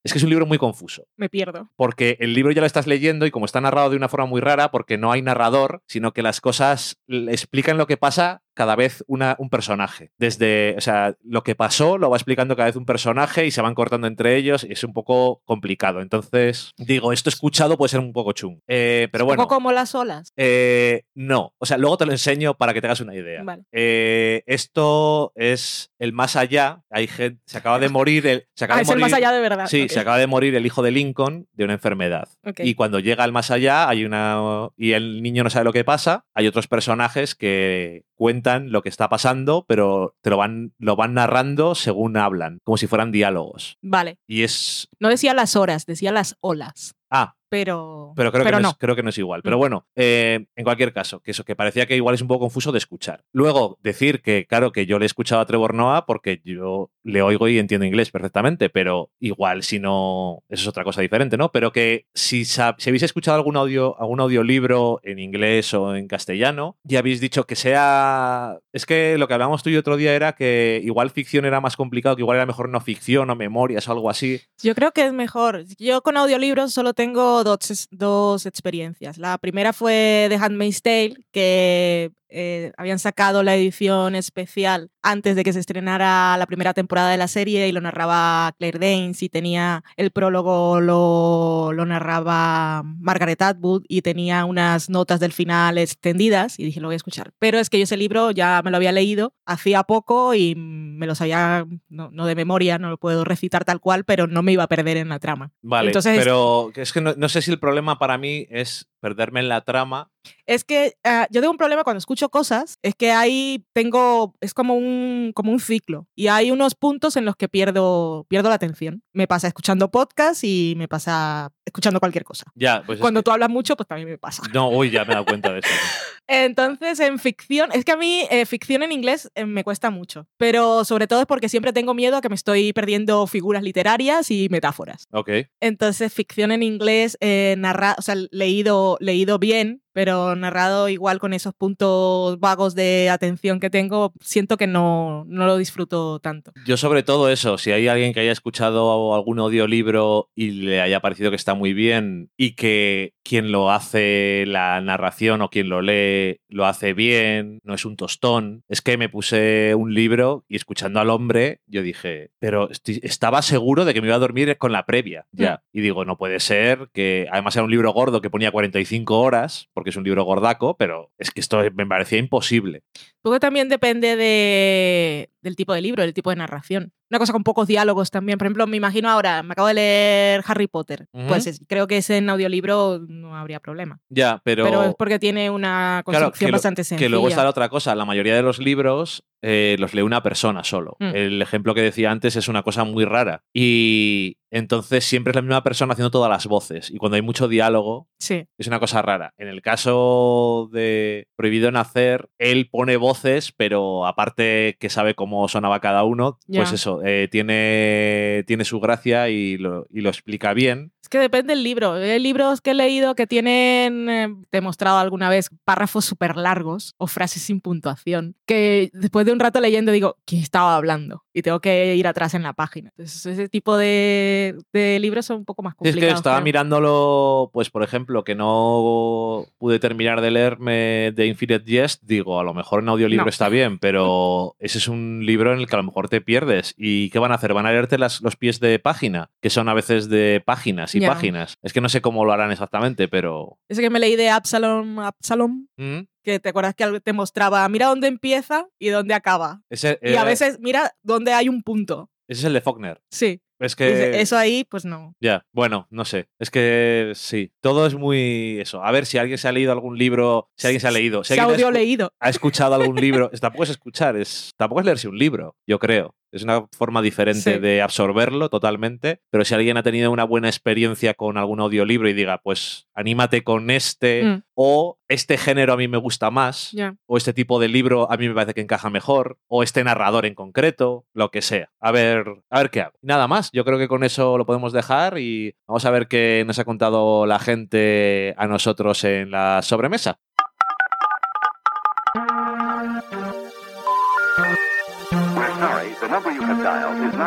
Es que es un libro muy confuso
Me pierdo.
porque el libro ya lo estás leyendo y como está narrado de una forma muy rara, porque no hay narrador, sino que las cosas le explican lo que pasa cada vez una, un personaje. Desde, o sea, lo que pasó lo va explicando cada vez un personaje y se van cortando entre ellos y es un poco complicado. Entonces, digo, esto escuchado puede ser un poco chung. Eh, pero
Un
bueno.
poco como las olas.
Eh, no, o sea, luego te lo enseño para que te hagas una idea.
Vale.
Eh, esto es el más allá. Hay gente, se acaba de morir el, se acaba
Ah,
de
es el
morir-
más allá de verdad.
Sí, se acaba de morir el hijo de Lincoln de una enfermedad. Y cuando llega al más allá, hay una. y el niño no sabe lo que pasa, hay otros personajes que cuentan lo que está pasando, pero te lo van, lo van narrando según hablan, como si fueran diálogos.
Vale.
Y es.
No decía las horas, decía las olas.
Ah,
pero,
Pero creo, que, no
no.
Es, creo que no es igual. Pero
Mm.
bueno, eh, en cualquier caso, que eso que parecía que igual es un poco confuso de escuchar. Luego, decir que, claro, que yo le he escuchado a Trevor Noah porque yo le oigo y entiendo inglés perfectamente, pero igual si no, eso es otra cosa diferente, ¿no? Pero que si, si habéis escuchado algún audio, algún audiolibro en inglés o en castellano, ya habéis dicho que sea. Es que lo que hablamos tú y otro día era que igual ficción era más complicado, que igual era mejor no ficción o memorias o algo así.
Yo creo que es mejor. Yo con audiolibros solo tengo dos, dos experiencias. La primera fue The Handmaid's Tale, que eh, habían sacado la edición especial antes de que se estrenara la primera temporada de la serie y lo narraba Claire Danes y tenía el prólogo lo, lo narraba Margaret Atwood y tenía unas notas del final extendidas y dije lo voy a escuchar. Pero es que yo ese libro ya me lo había leído hacía poco y me lo sabía, no, no de memoria, no lo puedo recitar tal cual, pero no me iba a perder en la trama.
Vale,
Entonces-
pero es que no, no sé si el problema para mí es perderme en la trama.
Es que ah, yo tengo un problema cuando escucho cosas, es que ahí tengo, es como un, como un ciclo y hay unos puntos en los que pierdo, pierdo la atención. Me pasa escuchando podcast y me pasa escuchando cualquier cosa.
Ya, pues es
Cuando
que-
tú hablas mucho, pues también me pasa.
No, uy, ya me he dado cuenta de eso.
Entonces, en ficción, es que a mí eh, ficción en inglés eh, me cuesta mucho, pero sobre todo es porque siempre tengo miedo a que me estoy perdiendo figuras literarias y metáforas.
Ok.
Entonces, ficción en inglés, eh, narra, o sea, leído, leído bien, pero narrado igual con esos puntos vagos de atención que tengo, siento que no, no lo disfruto tanto.
Yo sobre todo eso, si hay alguien que haya escuchado algún audiolibro y le haya parecido que está muy bien y que quien lo hace la narración o quien lo lee lo hace bien, no es un tostón, es que me puse un libro y escuchando al hombre yo dije, pero estoy- estaba seguro de que me iba a dormir con la previa, ya. Y digo, no puede ser que además era un libro gordo que ponía 45 horas, porque es un libro gordaco, pero es que esto me parecía imposible.
Luego también depende de, del tipo de libro, del tipo de narración. Una cosa con pocos diálogos también. Por ejemplo, me imagino ahora, me acabo de leer Harry Potter. Pues es- creo que ese en audiolibro no habría problema.
Ya, pero...
Pero, es porque tiene una
Claro,
construcción
que
bastante sencilla.
Que luego está la otra cosa. La mayoría de los libros eh, los lee una persona solo.
Mm.
El ejemplo que decía antes es una cosa muy rara. Y entonces siempre es la misma persona haciendo todas las voces. Y cuando hay mucho diálogo,
Sí.
es una cosa rara. En el caso de Prohibido Nacer, él pone voces, pero aparte que sabe cómo sonaba cada uno, pues eso, eh, tiene, tiene su gracia y lo, y lo explica bien.
Es que depende del libro. Hay libros que he leído que tienen, eh, te he mostrado alguna vez, párrafos súper largos o frases sin puntuación, que después de un rato leyendo digo, ¿quién estaba hablando? Y tengo que ir atrás en la página. Entonces, ese tipo de, de libros son un poco más
Sí, Es
complicados.
que estaba
creo.
mirándolo, pues por ejemplo, que no pude terminar de leerme de Infinite Jest, digo, a lo mejor en audiolibro
No.
está bien, pero ese es un libro en el que a lo mejor te pierdes. ¿Y qué van a hacer? ¿Van a leerte las- los pies de página? Que son a veces de páginas y páginas. Es que no sé cómo lo harán exactamente, pero...
Ese que me leí de Absalom, Absalom,
¿Mm?
que te acuerdas que te mostraba, mira dónde empieza y dónde acaba.
Ese,
Y a veces, mira dónde hay un punto.
ese es el de Faulkner.
Sí.
Es
Dice,
que...
Eso ahí, pues no.
Ya, bueno, no sé. Es que sí, todo es muy eso. A ver si alguien se ha leído algún libro, si alguien se ha leído, si
Se
ha
leído.
escuchado algún libro, tampoco es escuchar, es tampoco es leerse un libro, yo creo. Es una forma diferente
Sí.
de absorberlo totalmente, pero si alguien ha tenido una buena experiencia con algún audiolibro y diga, pues anímate con este
Mm.
o este género a mí me gusta más o este tipo de libro a mí me parece que encaja mejor, o este narrador en concreto, lo que sea. A ver, a ver qué hago. Nada más, yo creo que con eso lo podemos dejar y vamos a ver qué nos ha contado la gente a nosotros en la sobremesa.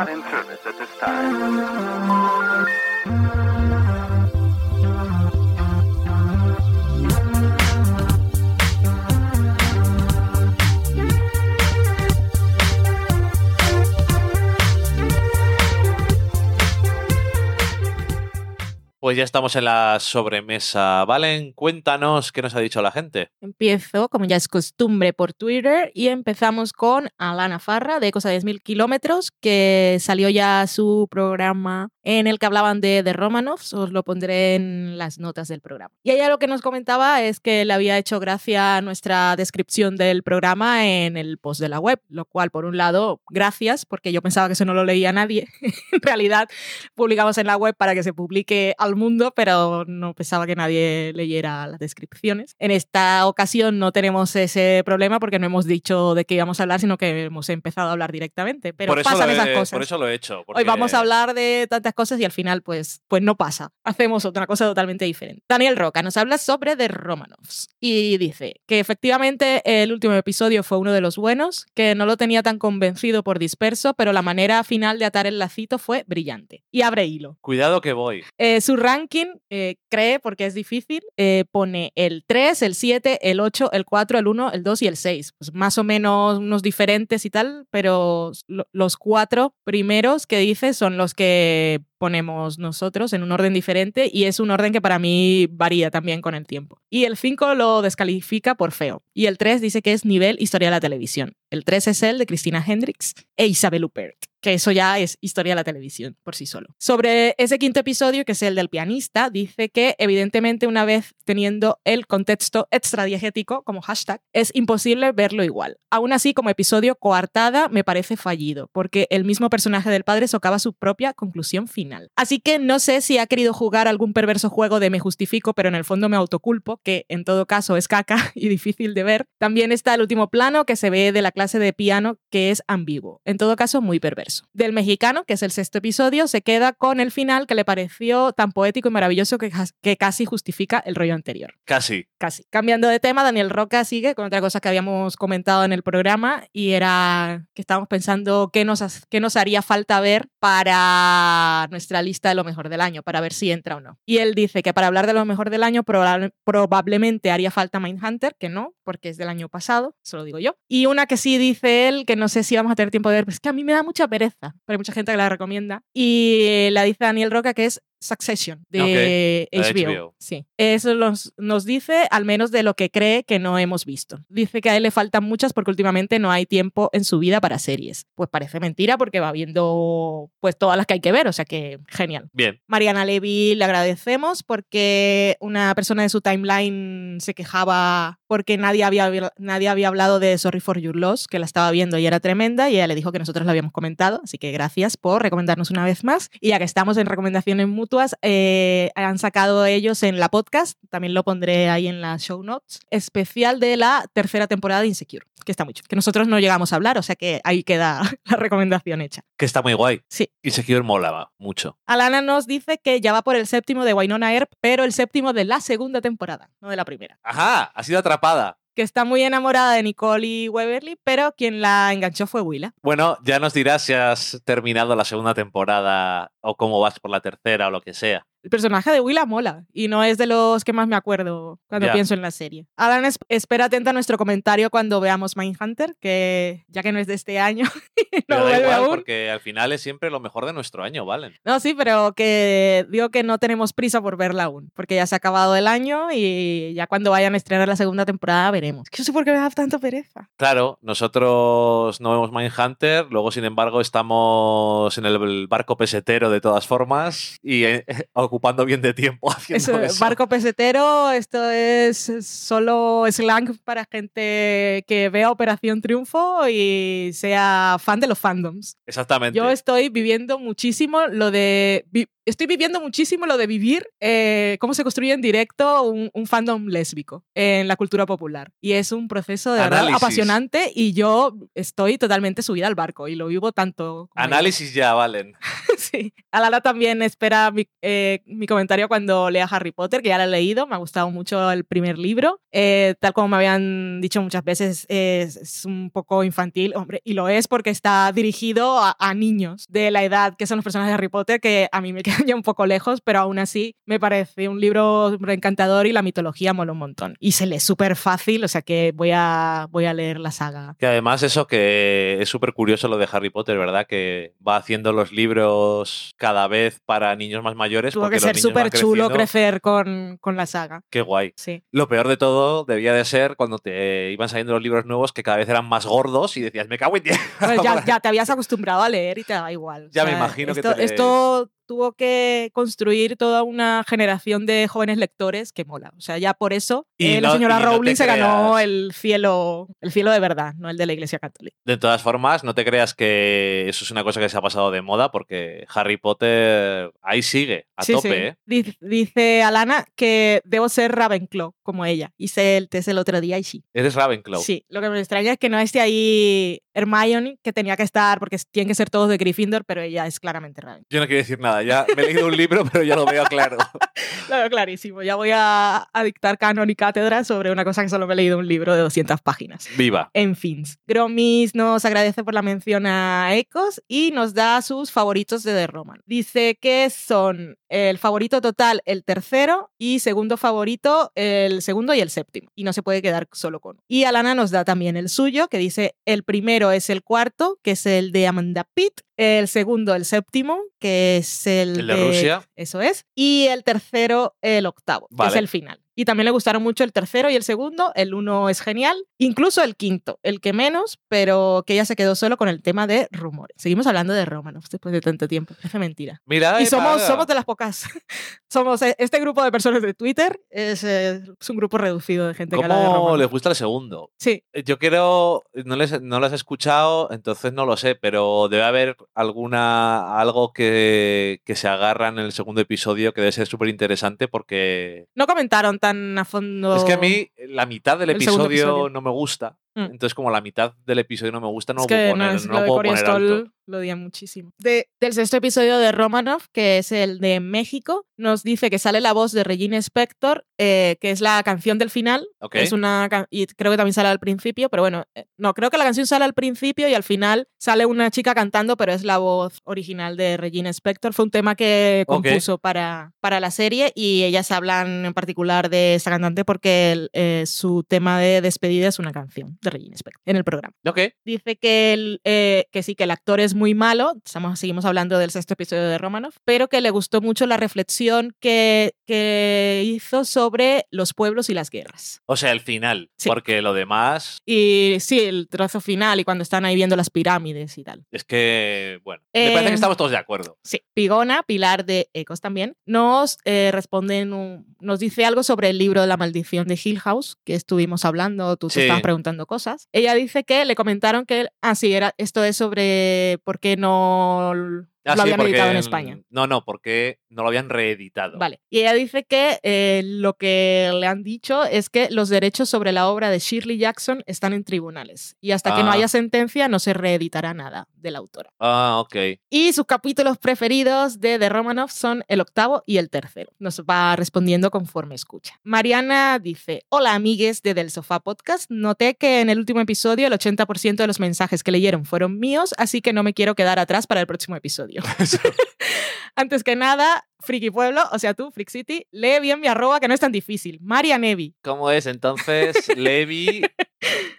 Not in service at this time.
Pues ya estamos en la sobremesa. Valen, cuéntanos qué nos ha dicho la gente.
Empiezo, como ya es costumbre, por Twitter y empezamos con Alana Farra de Cosa de 10.000 kilómetros, que salió ya su programa en el que hablaban de The Romanovs. Os lo pondré en las notas del programa. Y ella lo que nos comentaba es que le había hecho gracia nuestra descripción del programa en el post de la web, lo cual, por un lado, gracias, porque yo pensaba que eso no lo leía nadie. en realidad, publicamos en la web para que se publique al el mundo, pero no pensaba que nadie leyera las descripciones. En esta ocasión no tenemos ese problema porque no hemos dicho de qué íbamos a hablar, sino que hemos empezado a hablar directamente. Pero
por
pasan
he-
esas cosas.
Por eso lo he hecho.
Hoy vamos a hablar de tantas cosas y al final pues, pues no pasa. Hacemos otra cosa totalmente diferente. Daniel Roca nos habla sobre The Romanovs y dice que efectivamente el último episodio fue uno de los buenos, que no lo tenía tan convencido por disperso, pero la manera final de atar el lacito fue brillante. Y abre hilo.
Cuidado que voy.
Eh, su ranking, eh, cree, porque es difícil, eh, pone el 3, el 7, el 8, el 4, el 1, el 2 y el 6. Pues más o menos unos diferentes y tal, pero lo- los cuatro primeros que dice son los que ponemos nosotros en un orden diferente y es un orden que para mí varía también con el tiempo. Y el 5 lo descalifica por feo. Y el 3 dice que es nivel historia de la televisión. El 3 es el de Cristina Hendricks e Isabel Huppert que eso ya es historia de la televisión por sí solo. Sobre ese quinto episodio, que es el del pianista, dice que evidentemente una vez teniendo el contexto extradiegético como hashtag, es imposible verlo igual. Aún así, como episodio coartada, me parece fallido, porque el mismo personaje del padre socava su propia conclusión final. Así que no sé si ha querido jugar algún perverso juego de me justifico, pero en el fondo me autoculpo, que en todo caso es caca y difícil de ver. También está el último plano que se ve de la clase de piano, que es ambiguo. En todo caso, muy perverso. Del mexicano, que es el sexto episodio, se queda con el final que le pareció tan poético y maravilloso que, que casi justifica el rollo anterior.
Casi.
Casi. Cambiando de tema, Daniel Roca sigue con otra cosa que habíamos comentado en el programa y era que estábamos pensando qué nos, qué nos haría falta ver para nuestra lista de lo mejor del año, para ver si entra o no. Y él dice que para hablar de lo mejor del año probable- probablemente haría falta Mindhunter, que no, porque es del año pasado, eso lo digo yo. Y una que sí dice él, que no sé si vamos a tener tiempo de ver, pues es que a mí me da mucha pereza, pero hay mucha gente que la recomienda. Y la dice Daniel Roca, que es Succession, de HBO.
HBO.
Sí. Eso nos, nos dice al menos de lo que cree que no hemos visto. Dice que a él le faltan muchas porque últimamente no hay tiempo en su vida para series. Pues parece mentira porque va viendo pues todas las que hay que ver, o sea que genial.
Bien.
Mariana Levy le agradecemos porque una persona de su timeline se quejaba porque nadie había, nadie había hablado de Sorry for Your Loss, que la estaba viendo y era tremenda, y ella le dijo que nosotros la habíamos comentado, así que gracias por recomendarnos una vez más. Y ya que estamos en recomendaciones mutuas, eh, han sacado ellos en la podcast, también lo pondré ahí en las show notes, especial de la tercera temporada de Insecure, que está mucho, que nosotros no llegamos a hablar, o sea que ahí queda la recomendación hecha.
Que está muy guay.
Sí.
Y Secure molaba mucho.
Alana nos dice que ya va por el séptimo de Wynonna Earp, pero el séptimo de la segunda temporada, no de la primera.
Ajá, ha sido atrapada.
Que está muy enamorada de Nicole y Weberly, pero quien la enganchó fue Willa.
Bueno, ya nos dirás si has terminado la segunda temporada o cómo vas por la tercera o lo que sea.
El personaje de Willa mola y no es de los que más me acuerdo cuando pienso en la serie. Alan, es- espera atenta a nuestro comentario cuando veamos Mindhunter, que ya que no es de este año, no
Pero da
vuelve
igual,
aún.
porque al final es siempre lo mejor de nuestro año, ¿valen?
No, sí, pero que digo que no tenemos prisa por verla aún, porque ya se ha acabado el año y ya cuando vayan a estrenar la segunda temporada veremos. Es que no sé por qué me da tanta pereza.
Claro, nosotros no vemos Mindhunter, luego sin embargo estamos en el barco pesetero de todas formas y eh, ocupando bien de tiempo haciendo
Eso,
eso.
barco pesetero, esto es solo slang para gente que vea Operación Triunfo y sea fan de los fandoms.
Exactamente.
Yo estoy viviendo muchísimo lo de. vi- Estoy viviendo muchísimo lo de vivir eh, cómo se construye en directo un, un fandom lésbico en la cultura popular. Y es un proceso de verdad apasionante y yo estoy totalmente subida al barco y lo vivo tanto.
Análisis ya, Valen.
sí. Alala también espera mi, eh, mi comentario cuando lea Harry Potter, que ya lo he leído. Me ha gustado mucho el primer libro. Eh, tal como me habían dicho muchas veces, es, es un poco infantil, hombre, y lo es porque está dirigido a, a niños de la edad que son los personajes de Harry Potter, que a mí me quedan ya un poco lejos, pero aún así me parece un libro encantador y la mitología mola un montón. Y se lee súper fácil, o sea que voy a, voy a leer la saga.
Que además eso que es súper curioso lo de Harry Potter, ¿verdad? Que va haciendo los libros cada vez para niños más mayores.
Tuvo que ser súper chulo crecer con, con la saga.
Qué guay.
Sí.
Lo peor de todo debía de ser cuando te iban saliendo los libros nuevos que cada vez eran más gordos y decías, me cago en diez.
Pues ya, ya te habías acostumbrado a leer y te da igual. O
Ya me imagino que te lees.
esto tuvo que construir toda una generación de jóvenes lectores que mola. O sea, ya por eso
Y
eh, la señora
y no
Rowling se ganó
creas.
el cielo, el cielo de verdad, no el de la Iglesia Católica.
De todas formas, no te creas que eso es una cosa que se ha pasado de moda porque Harry Potter ahí sigue, a
Sí,
tope,
sí.
¿eh?
Dice, dice Alana que debo ser Ravenclaw como ella. Hice el test el otro día y sí.
Eres Ravenclaw.
Sí, lo que me extraña es que no esté ahí Hermione, que tenía que estar, porque tienen que ser todos de Gryffindor, pero ella es claramente Ravenclaw.
Yo no quiero decir nada, ya me he leído un libro, pero ya lo veo claro.
Lo veo clarísimo. Ya voy a, a dictar canon y cátedra sobre una cosa que solo me he leído un libro de 200 páginas.
Viva.
En fin, Gromis nos agradece por la mención a Ecos y nos da sus favoritos de The Roman. Dice que son el favorito total el tercero y segundo favorito el segundo y el séptimo. Y no se puede quedar solo con uno. Y Alana nos da también el suyo, que dice el primero es el cuarto, que es el de Amanda Pitt. El segundo, el séptimo, que es el,
El de Rusia.
Eso es. Y el tercero, el octavo, que es el final. Y también le gustaron mucho el tercero y el segundo. El uno es genial. Incluso el quinto, el que menos, pero que ella se quedó solo con el tema de rumores. Seguimos hablando de Romanov después de tanto tiempo. Parece mentira.
Mira,
Y somos, somos de las pocas. somos eh, este grupo de personas de Twitter es, eh, es un grupo reducido de gente que habla de
¿Cómo les gusta el segundo?
Sí.
Eh, Yo quiero, no les, no las he escuchado, entonces no lo sé, pero debe haber alguna, algo que, que se agarra en el segundo episodio que debe ser súper interesante porque
No comentaron tan a fondo.
es que a mí la mitad del episodio. no me gusta.
Mm.
Entonces, como la mitad del episodio no me gusta, no
es
lo puedo
que
poner,
no, es
no
lo
puedo poner alto.
Lo odian muchísimo. De- del sexto episodio de Romanov, que es el de México, nos dice que sale la voz de Regina Spector, eh, que es la canción del final.
Ok.
Es una y creo que también sale al principio, pero bueno, eh, no, creo que la canción sale al principio y al final sale una chica cantando, pero es la voz original de Regina Spector. Fue un tema que compuso para, para la serie y ellas hablan en particular de esa cantante porque el, eh, su tema de despedida es una canción de Regina Spector en el programa.
Ok.
Dice que, el, eh, que sí, que el actor es muy malo, estamos, seguimos hablando del sexto episodio de Romanov, pero que le gustó mucho la reflexión que, que hizo sobre los pueblos y las guerras.
O sea, el final,
Sí.
porque lo demás
Y sí, el trozo final y cuando están ahí viendo las pirámides y tal.
es que, bueno, me parece que estamos todos de acuerdo.
Sí, Pigona, Pilar de Ecos también, nos eh, responde, en un- nos dice algo sobre el libro de la maldición de Hill House, que estuvimos hablando, tú te estabas preguntando cosas. Ella dice que le comentaron que, ah, sí, era, esto es sobre por qué no
Ah,
lo
sí,
habían editado en- España.
No, no, porque no lo habían reeditado.
Vale. Y ella dice que eh, lo que le han dicho es que los derechos sobre la obra de Shirley Jackson están en tribunales. Y hasta que no
Ah.
haya sentencia no se reeditará nada de la autora.
Ah, ok.
Y sus capítulos preferidos de The Romanov son el octavo y el tercero. Nos va respondiendo conforme escucha. Mariana dice, hola amigues de Del Sofá Podcast. Noté que en el último episodio el 80% de los mensajes que leyeron fueron míos, así que no me quiero quedar atrás para el próximo episodio. Antes que nada, Friki Pueblo, o sea tú, Freak City, lee bien mi arroba que no es tan difícil. Maria Nevi.
¿Cómo es entonces? Levi,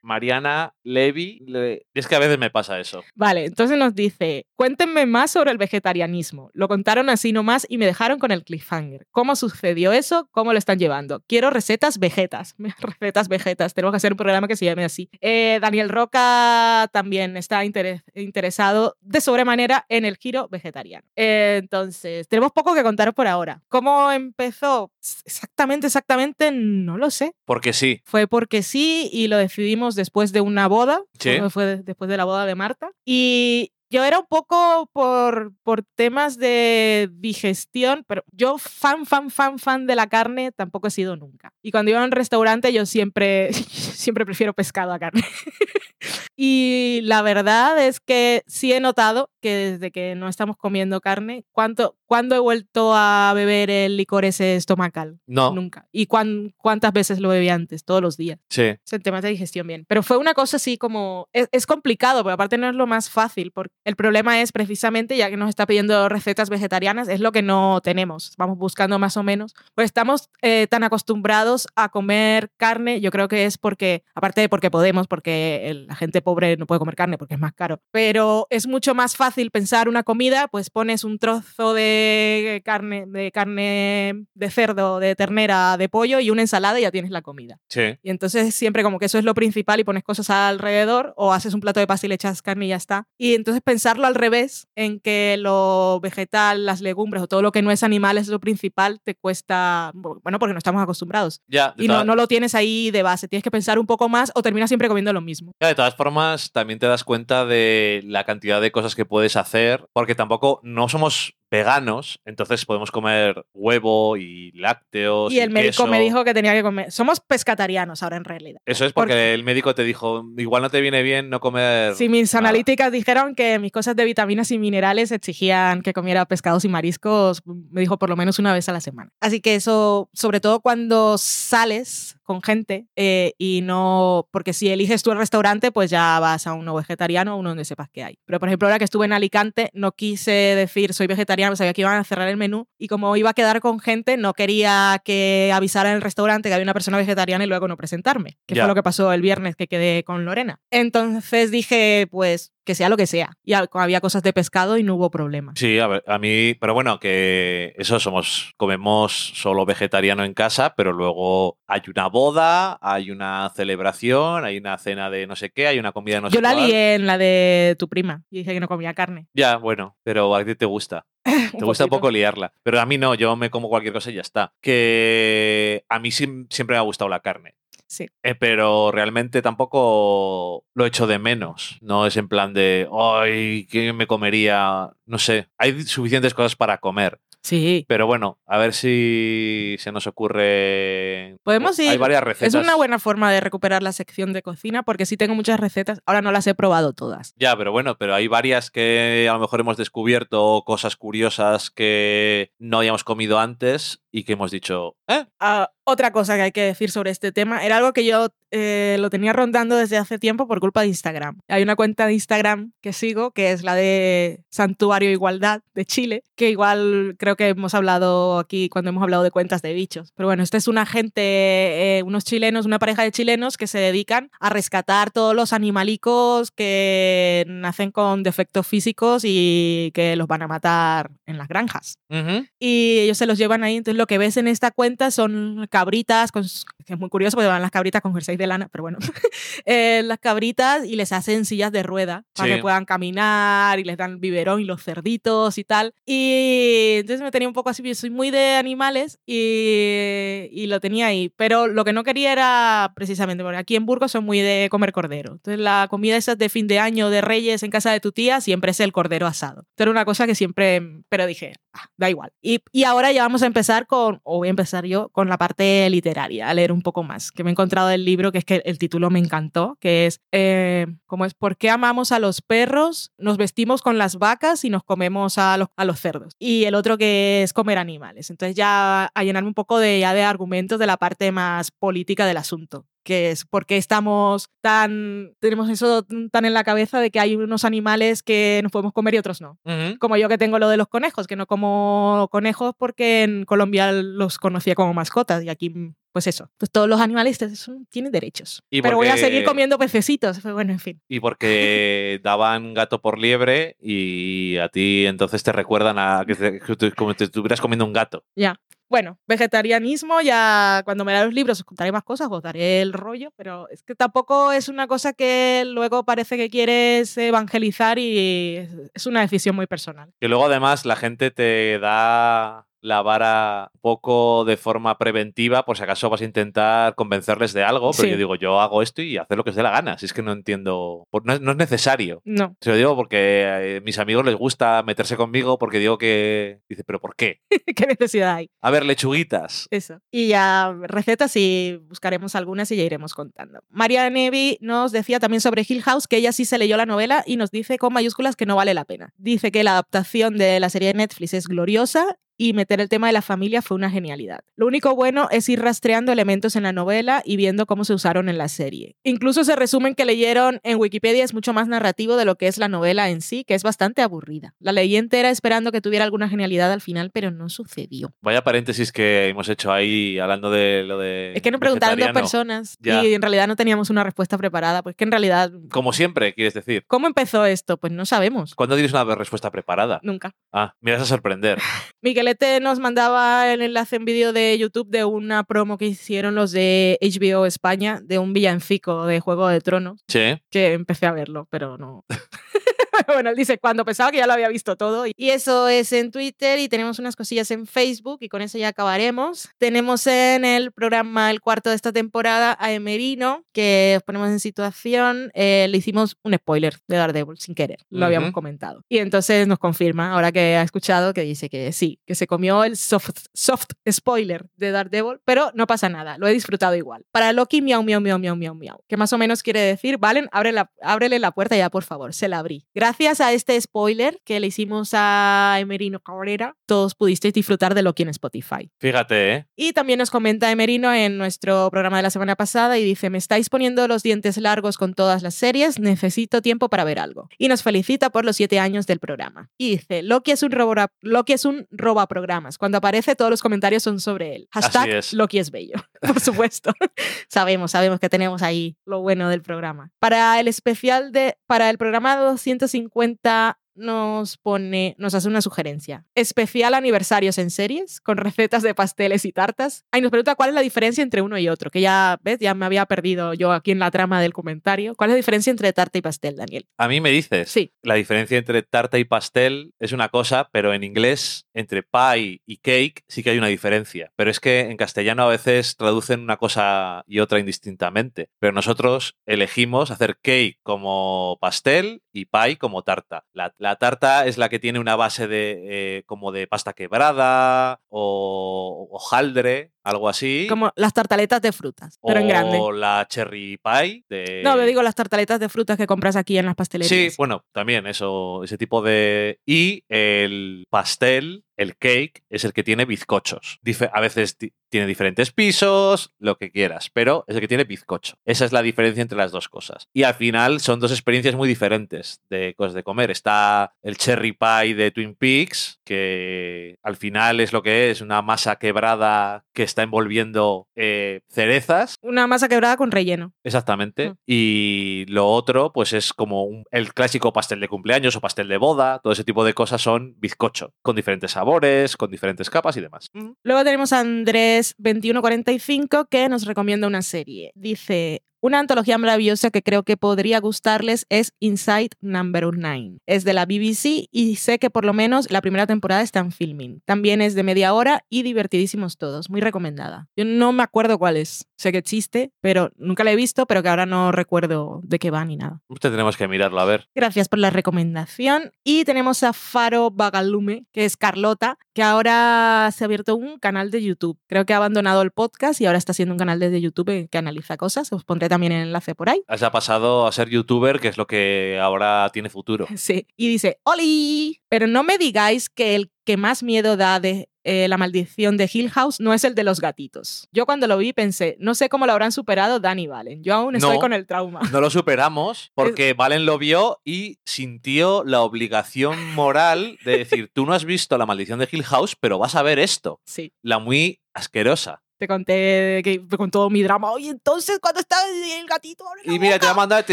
Mariana, Levi. Le- Es que a veces me pasa eso.
Vale, entonces nos dice, cuéntenme más sobre el vegetarianismo. Lo contaron así nomás y me dejaron con el cliffhanger. ¿Cómo sucedió eso? ¿Cómo lo están llevando? Quiero recetas vegetas. Recetas vegetas. Tenemos que hacer un programa que se llame así. Eh, Daniel Roca también está interes- interesado de sobremanera en el giro vegetariano. Eh, entonces, tenemos poco que contaros por ahora. ¿Cómo empezó? Exactamente, exactamente, no lo sé.
Porque sí.
Fue porque sí y lo decidimos después de una boda.
Sí.
Fue- Fue de- después de la boda de Marta. Y yo era un poco por, por temas de digestión, pero yo fan, fan, fan, fan de la carne tampoco he sido nunca. Y cuando iba a un restaurante yo siempre, siempre prefiero pescado a carne. y la verdad es que sí he notado que desde que no estamos comiendo carne, ¿cuánto, ¿cuándo he vuelto a beber el licor ese estomacal?
No.
Nunca. ¿Y cuán- cuántas veces lo bebí antes? Todos los días.
Sí.
Es en temas de digestión bien. Pero fue una cosa así como. Es, es complicado, porque aparte no es lo más fácil. Porque el problema es precisamente, ya que nos está pidiendo recetas vegetarianas, es lo que no tenemos. Vamos buscando más o menos. Pues estamos eh, tan acostumbrados a comer carne, yo creo que es porque, aparte de porque podemos, porque el- la gente pobre no puede comer carne porque es más caro. Pero es mucho más fácil pensar una comida, pues pones un trozo de carne, de carne de cerdo, de ternera, de pollo y una ensalada y ya tienes la comida.
Sí.
Y entonces siempre como que eso es lo principal y pones cosas alrededor o haces un plato de pasta y le echas carne y ya está. Y entonces pensarlo al revés, en que lo vegetal, las legumbres o todo lo que no es animal es lo principal, te cuesta, bueno, porque no estamos acostumbrados.
Ya,
Y no, no lo tienes ahí de base, tienes que pensar un poco más o terminas siempre comiendo lo mismo.
Ya, de todas formas, también te das cuenta de la cantidad de cosas que puedes hacer, porque tampoco no somos veganos, entonces podemos comer huevo y lácteos.
Y el médico
queso.
me dijo que tenía que comer. Somos pescatarianos ahora en realidad.
Eso es porque el médico te dijo, igual no te viene bien no comer.
Si mis
nada".
analíticas dijeron que mis cosas de vitaminas y minerales exigían que comiera pescados y mariscos, me dijo por lo menos una vez a la semana. Así que eso, sobre todo cuando sales con gente eh, y no, porque si eliges tú el restaurante, pues ya vas a uno vegetariano o uno donde sepas que hay. Pero por ejemplo, ahora que estuve en Alicante, no quise decir soy vegetariano, sabía que iban a cerrar el menú y como iba a quedar con gente, no quería que avisara en el restaurante que había una persona vegetariana y luego no presentarme, que fue lo que pasó el viernes que quedé con Lorena. Entonces dije, pues que sea lo que sea. Y había cosas de pescado y no hubo problema.
Sí, a, ver, a mí, pero bueno, que eso somos, comemos solo vegetariano en casa, pero luego hay una boda, hay una celebración, hay una cena de no sé qué, hay una comida de no sé
Yo la
cuál.
lié en la de tu prima y dije que no comía carne.
Ya, bueno, pero a ti te gusta. Te gusta un
poquito.
poco liarla. Pero a mí no, yo me como cualquier cosa y ya está. Que a mí siempre me ha gustado la carne.
Sí.
Eh, pero realmente tampoco lo echo de menos. No es en plan de, ay, ¿qué me comería? No sé. Hay suficientes cosas para comer.
Sí.
Pero bueno, a ver si se nos ocurre.
Podemos ir.
Hay varias recetas.
Es una buena forma de recuperar la sección de cocina porque sí tengo muchas recetas. Ahora no las he probado todas.
Ya, pero bueno, pero hay varias que a lo mejor hemos descubierto, cosas curiosas que no habíamos comido antes y que hemos dicho, ¿eh?
Ah, otra cosa que hay que decir sobre este tema era algo que yo eh, lo tenía rondando desde hace tiempo por culpa de Instagram. Hay una cuenta de Instagram que sigo que es la de Santuario Igualdad de Chile, que igual creo que hemos hablado aquí cuando hemos hablado de cuentas de bichos. Pero bueno, este es una gente, eh, unos chilenos, una pareja de chilenos que se dedican a rescatar todos los animalicos que nacen con defectos físicos y que los van a matar en las granjas
Ujú.
y ellos se los llevan ahí. Entonces lo que ves en esta cuenta son cabritas, con, que es muy curioso porque van las cabritas con jersey de lana, pero bueno, Eh, las cabritas y les hacen sillas de rueda para
Sí.
que puedan caminar y les dan biberón y los cerditos y tal. Y entonces me tenía un poco así, yo soy muy de animales y, y lo tenía ahí, pero lo que no quería era precisamente, porque aquí en Burgos son muy de comer cordero. Entonces la comida esa de fin de año de Reyes en casa de tu tía siempre es el cordero asado. Esto era una cosa que siempre, pero dije, "Ah, da igual. Y, y ahora ya vamos a empezar con, o voy a empezar yo, con la parte literaria, a leer un poco más, que me he encontrado el libro, que es que el título me encantó, que es, eh, ¿cómo es? ¿Por qué amamos a los perros? Nos vestimos con las vacas y nos comemos a los, a los cerdos. Y el otro que es comer animales. Entonces ya a llenarme un poco de, ya de argumentos de la parte más política del asunto que es por qué estamos tan, tenemos eso tan en la cabeza de que hay unos animales que nos podemos comer y otros no. Como yo que tengo lo de los conejos, que no como conejos porque en Colombia los conocía como mascotas y aquí, pues eso. Pues todos los animales son- tienen derechos.
Y
Pero voy a seguir comiendo pececitos. Pues Bueno, en fin.
Y porque daban gato por liebre y a ti entonces te recuerdan a que, te- que como te estuvieras comiendo un gato.
Ya. Bueno, vegetarianismo, ya cuando me lea los libros os contaré más cosas, os daré el rollo, pero es que tampoco es una cosa que luego parece que quieres evangelizar y es- es una decisión muy personal.
Que luego además la gente te da la vara un poco de forma preventiva por si acaso vas a intentar convencerles de algo, pero
Sí.
yo digo, yo hago esto y hacer lo que os dé la gana, si es que no entiendo, no es, no es necesario.
No,
Se lo digo porque a mis amigos les gusta meterse conmigo porque digo que... Dice, pero ¿por qué?
¿qué necesidad hay?
A ver, lechuguitas.
Eso. Y ya recetas y buscaremos algunas y ya iremos contando. María Nevi nos decía también sobre Hill House que ella sí se leyó la novela y nos dice con mayúsculas que no vale la pena. Dice que la adaptación de la serie de Netflix es gloriosa y meter el tema de la familia fue una genialidad. Lo único bueno es ir rastreando elementos en la novela y viendo cómo se usaron en la serie. Incluso ese resumen que leyeron en Wikipedia es mucho más narrativo de lo que es la novela en sí, que es bastante aburrida. La leí entera esperando que tuviera alguna genialidad al final, pero no sucedió.
Vaya paréntesis que hemos hecho ahí hablando de lo de.
Es que nos preguntaron dos personas
Ya.
y en realidad no teníamos una respuesta preparada, pues que en realidad,
Como siempre, quieres decir.
¿cómo empezó esto? Pues no sabemos.
¿Cuándo tienes una respuesta preparada?
Nunca.
Ah, me vas a sorprender.
Miguelete nos mandaba el enlace en vídeo de YouTube de una promo que hicieron los de HBO España de un villancico de Juego de Tronos,
Sí.
que empecé a verlo, pero no. bueno, él dice cuando pensaba que ya lo había visto todo. Y eso es en Twitter y tenemos unas cosillas en Facebook y con eso ya acabaremos. Tenemos en el programa el cuarto de esta temporada a Emerino, que os ponemos en situación. eh, le hicimos un spoiler de Daredevil sin querer, lo habíamos
Ujú.
comentado. Y entonces nos confirma, ahora que ha escuchado, que dice que sí, que se comió el soft, soft spoiler de Daredevil, pero no pasa nada, lo he disfrutado igual. Para Loki, miau, miau, miau, miau, miau, miau, que más o menos quiere decir, Valen, abre la, ábrele la puerta ya, por favor, se la abrí. Gracias a este spoiler que le hicimos a Emerino Cabrera, todos pudisteis disfrutar de Loki en Spotify.
Fíjate, ¿eh?
Y también nos comenta Emerino en nuestro programa de la semana pasada y dice, me estáis poniendo los dientes largos con todas las series, necesito tiempo para ver algo. Y nos felicita por los siete años del programa. Y dice, Loki es un, robora- Loki es un roba programas. Cuando aparece todos los comentarios son sobre él. Hashtag
es.
Loki es bello, por supuesto. sabemos, sabemos que tenemos ahí lo bueno del programa. Para el especial de, para el programa 250 50 nos pone, nos hace una sugerencia. Especial aniversarios en series, con recetas de pasteles y tartas. Ahí nos pregunta cuál es la diferencia entre uno y otro, que ya, ¿ves? Ya me había perdido yo aquí en la trama del comentario. ¿Cuál es la diferencia entre tarta y pastel, Daniel?
A mí me dices.
Sí.
La diferencia entre tarta y pastel es una cosa, pero en inglés, entre pie y cake, sí que hay una diferencia. Pero es que en castellano a veces traducen una cosa y otra indistintamente. Pero nosotros elegimos hacer cake como pastel y pie como tarta. La, la tarta es la que tiene una base de eh, como de pasta quebrada o hojaldre, algo así.
Como las tartaletas de frutas, pero en grande.
O la cherry pie de...
No, me digo las tartaletas de frutas que compras aquí en las pastelerías.
Sí, bueno, también eso, ese tipo de... Y el pastel, el cake, es el que tiene bizcochos. Dife- a veces ti- tiene diferentes pisos, lo que quieras, pero es el que tiene bizcocho. Esa es la diferencia entre las dos cosas. Y al final son dos experiencias muy diferentes de cosas de comer. Está el cherry pie de Twin Peaks, que al final es lo que es, una masa quebrada que está envolviendo eh, cerezas
Una masa quebrada con relleno.
Exactamente.
Mm.
Y lo otro, pues es como un- el clásico pastel de cumpleaños o pastel de boda. Todo ese tipo de cosas son bizcocho, con diferentes sabores, con diferentes capas y demás.
Luego tenemos a Andrés2145 que nos recomienda una serie. Dice, una antología maravillosa que creo que podría gustarles es Inside Number 9. Es de la BBC y sé que por lo menos la primera temporada está en filming. También es de media hora y divertidísimos todos. Muy recomendada. Yo no me acuerdo cuál es. Sé que existe, pero nunca la he visto, pero que ahora no recuerdo de qué va ni nada.
Usted tenemos que mirarlo, a ver.
Gracias por la recomendación. Y tenemos a Faro Bagalume, que es Carlota, que ahora se ha abierto un canal de YouTube. Creo que ha abandonado el podcast y ahora está haciendo un canal desde YouTube que analiza cosas. Os pondré también el enlace por ahí.
Se ha pasado a ser youtuber, que es lo que ahora tiene futuro.
Sí. Y dice, ¡Oli! Pero no me digáis que el que más miedo da de eh, la maldición de Hill House no es el de los gatitos. Yo cuando lo vi pensé, no sé cómo lo habrán superado Dan y Valen. Yo aún estoy
No.
con el trauma.
No lo superamos porque Valen lo vio y sintió la obligación moral de decir, tú no has visto la maldición de Hill House, pero vas a ver esto.
Sí.
La muy asquerosa.
Te conté que, con todo mi drama. Oye, entonces, cuando está el gatito? abre la
Y mira, te
boca".
va a mandar, te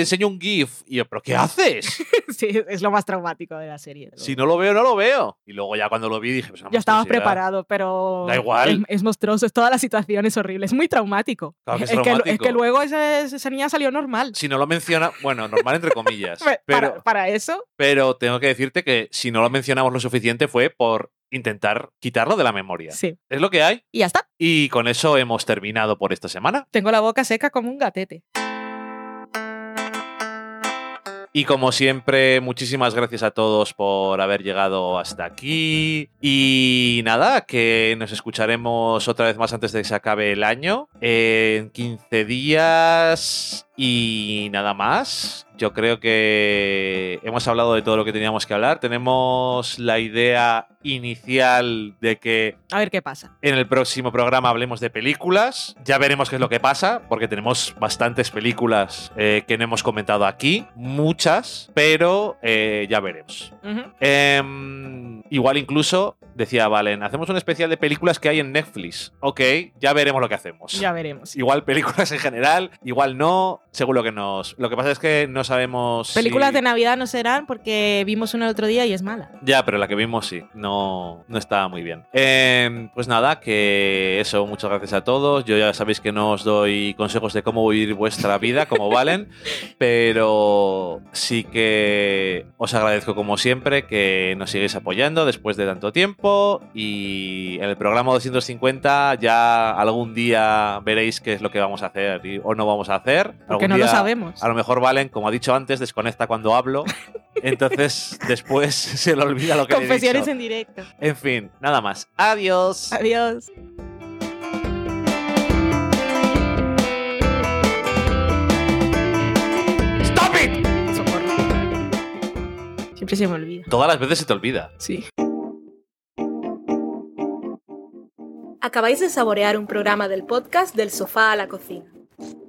enseño un GIF. Y yo, ¿pero qué haces?
sí, es lo más traumático de la serie. de
Si no lo veo, no lo veo. Y luego ya cuando lo vi dije, pues
Ya estabas
monstruosidad.
preparado, pero.
Da igual.
Es, es monstruoso, es toda la situación es horrible. Es muy traumático.
Claro que es
que, es
traumático.
que luego esa niña salió normal.
Si no lo menciona, bueno, normal entre comillas.
Pe-
pero,
para, para eso,
pero tengo que decirte que si no lo mencionamos lo suficiente fue por intentar quitarlo de la memoria.
sí.
Es lo que hay.
Y ya está.
Y con eso hemos terminado por esta semana.
Tengo la boca seca como un gatete.
Y como siempre, muchísimas gracias a todos por haber llegado hasta aquí. Y nada, que nos escucharemos otra vez más antes de que se acabe el año. En 15 días. Y nada más. yo creo que hemos hablado de todo lo que teníamos que hablar. Tenemos la idea inicial de que
A ver qué pasa.
en el próximo programa hablemos de películas. Ya veremos qué es lo que pasa, porque tenemos bastantes películas eh, que no hemos comentado aquí, muchas, pero eh, ya veremos. Em, igual incluso, decía Valen, hacemos un especial de películas que hay en Netflix. Ok, ya veremos lo que hacemos.
Ya veremos.
Igual películas en general, igual no, según lo que nos... Lo que pasa es que no sabemos...
Películas
si-
de Navidad no serán porque vimos una el otro día y es mala.
Ya, pero la que vimos sí, no, no estaba muy bien. Em, pues nada, que eso, muchas gracias a todos. Yo ya sabéis que no os doy consejos de cómo vivir vuestra vida, como valen, pero sí que os agradezco como siempre que nos sigáis apoyando después de tanto tiempo y en el programa 250 ya algún día veréis qué es lo que vamos a hacer y- o no vamos a hacer. Algún
no lo sabemos.
A lo mejor Valen, como ha dicho antes, desconecta cuando hablo. Entonces después se le olvida lo que le he
Confesiones
dicho.
en directo.
En fin, nada más. Adiós.
Adiós.
¡Stop it!
Socorro. Siempre se me olvida.
Todas las veces se te olvida.
Sí. Acabáis de saborear un programa del podcast Del sofá a la cocina.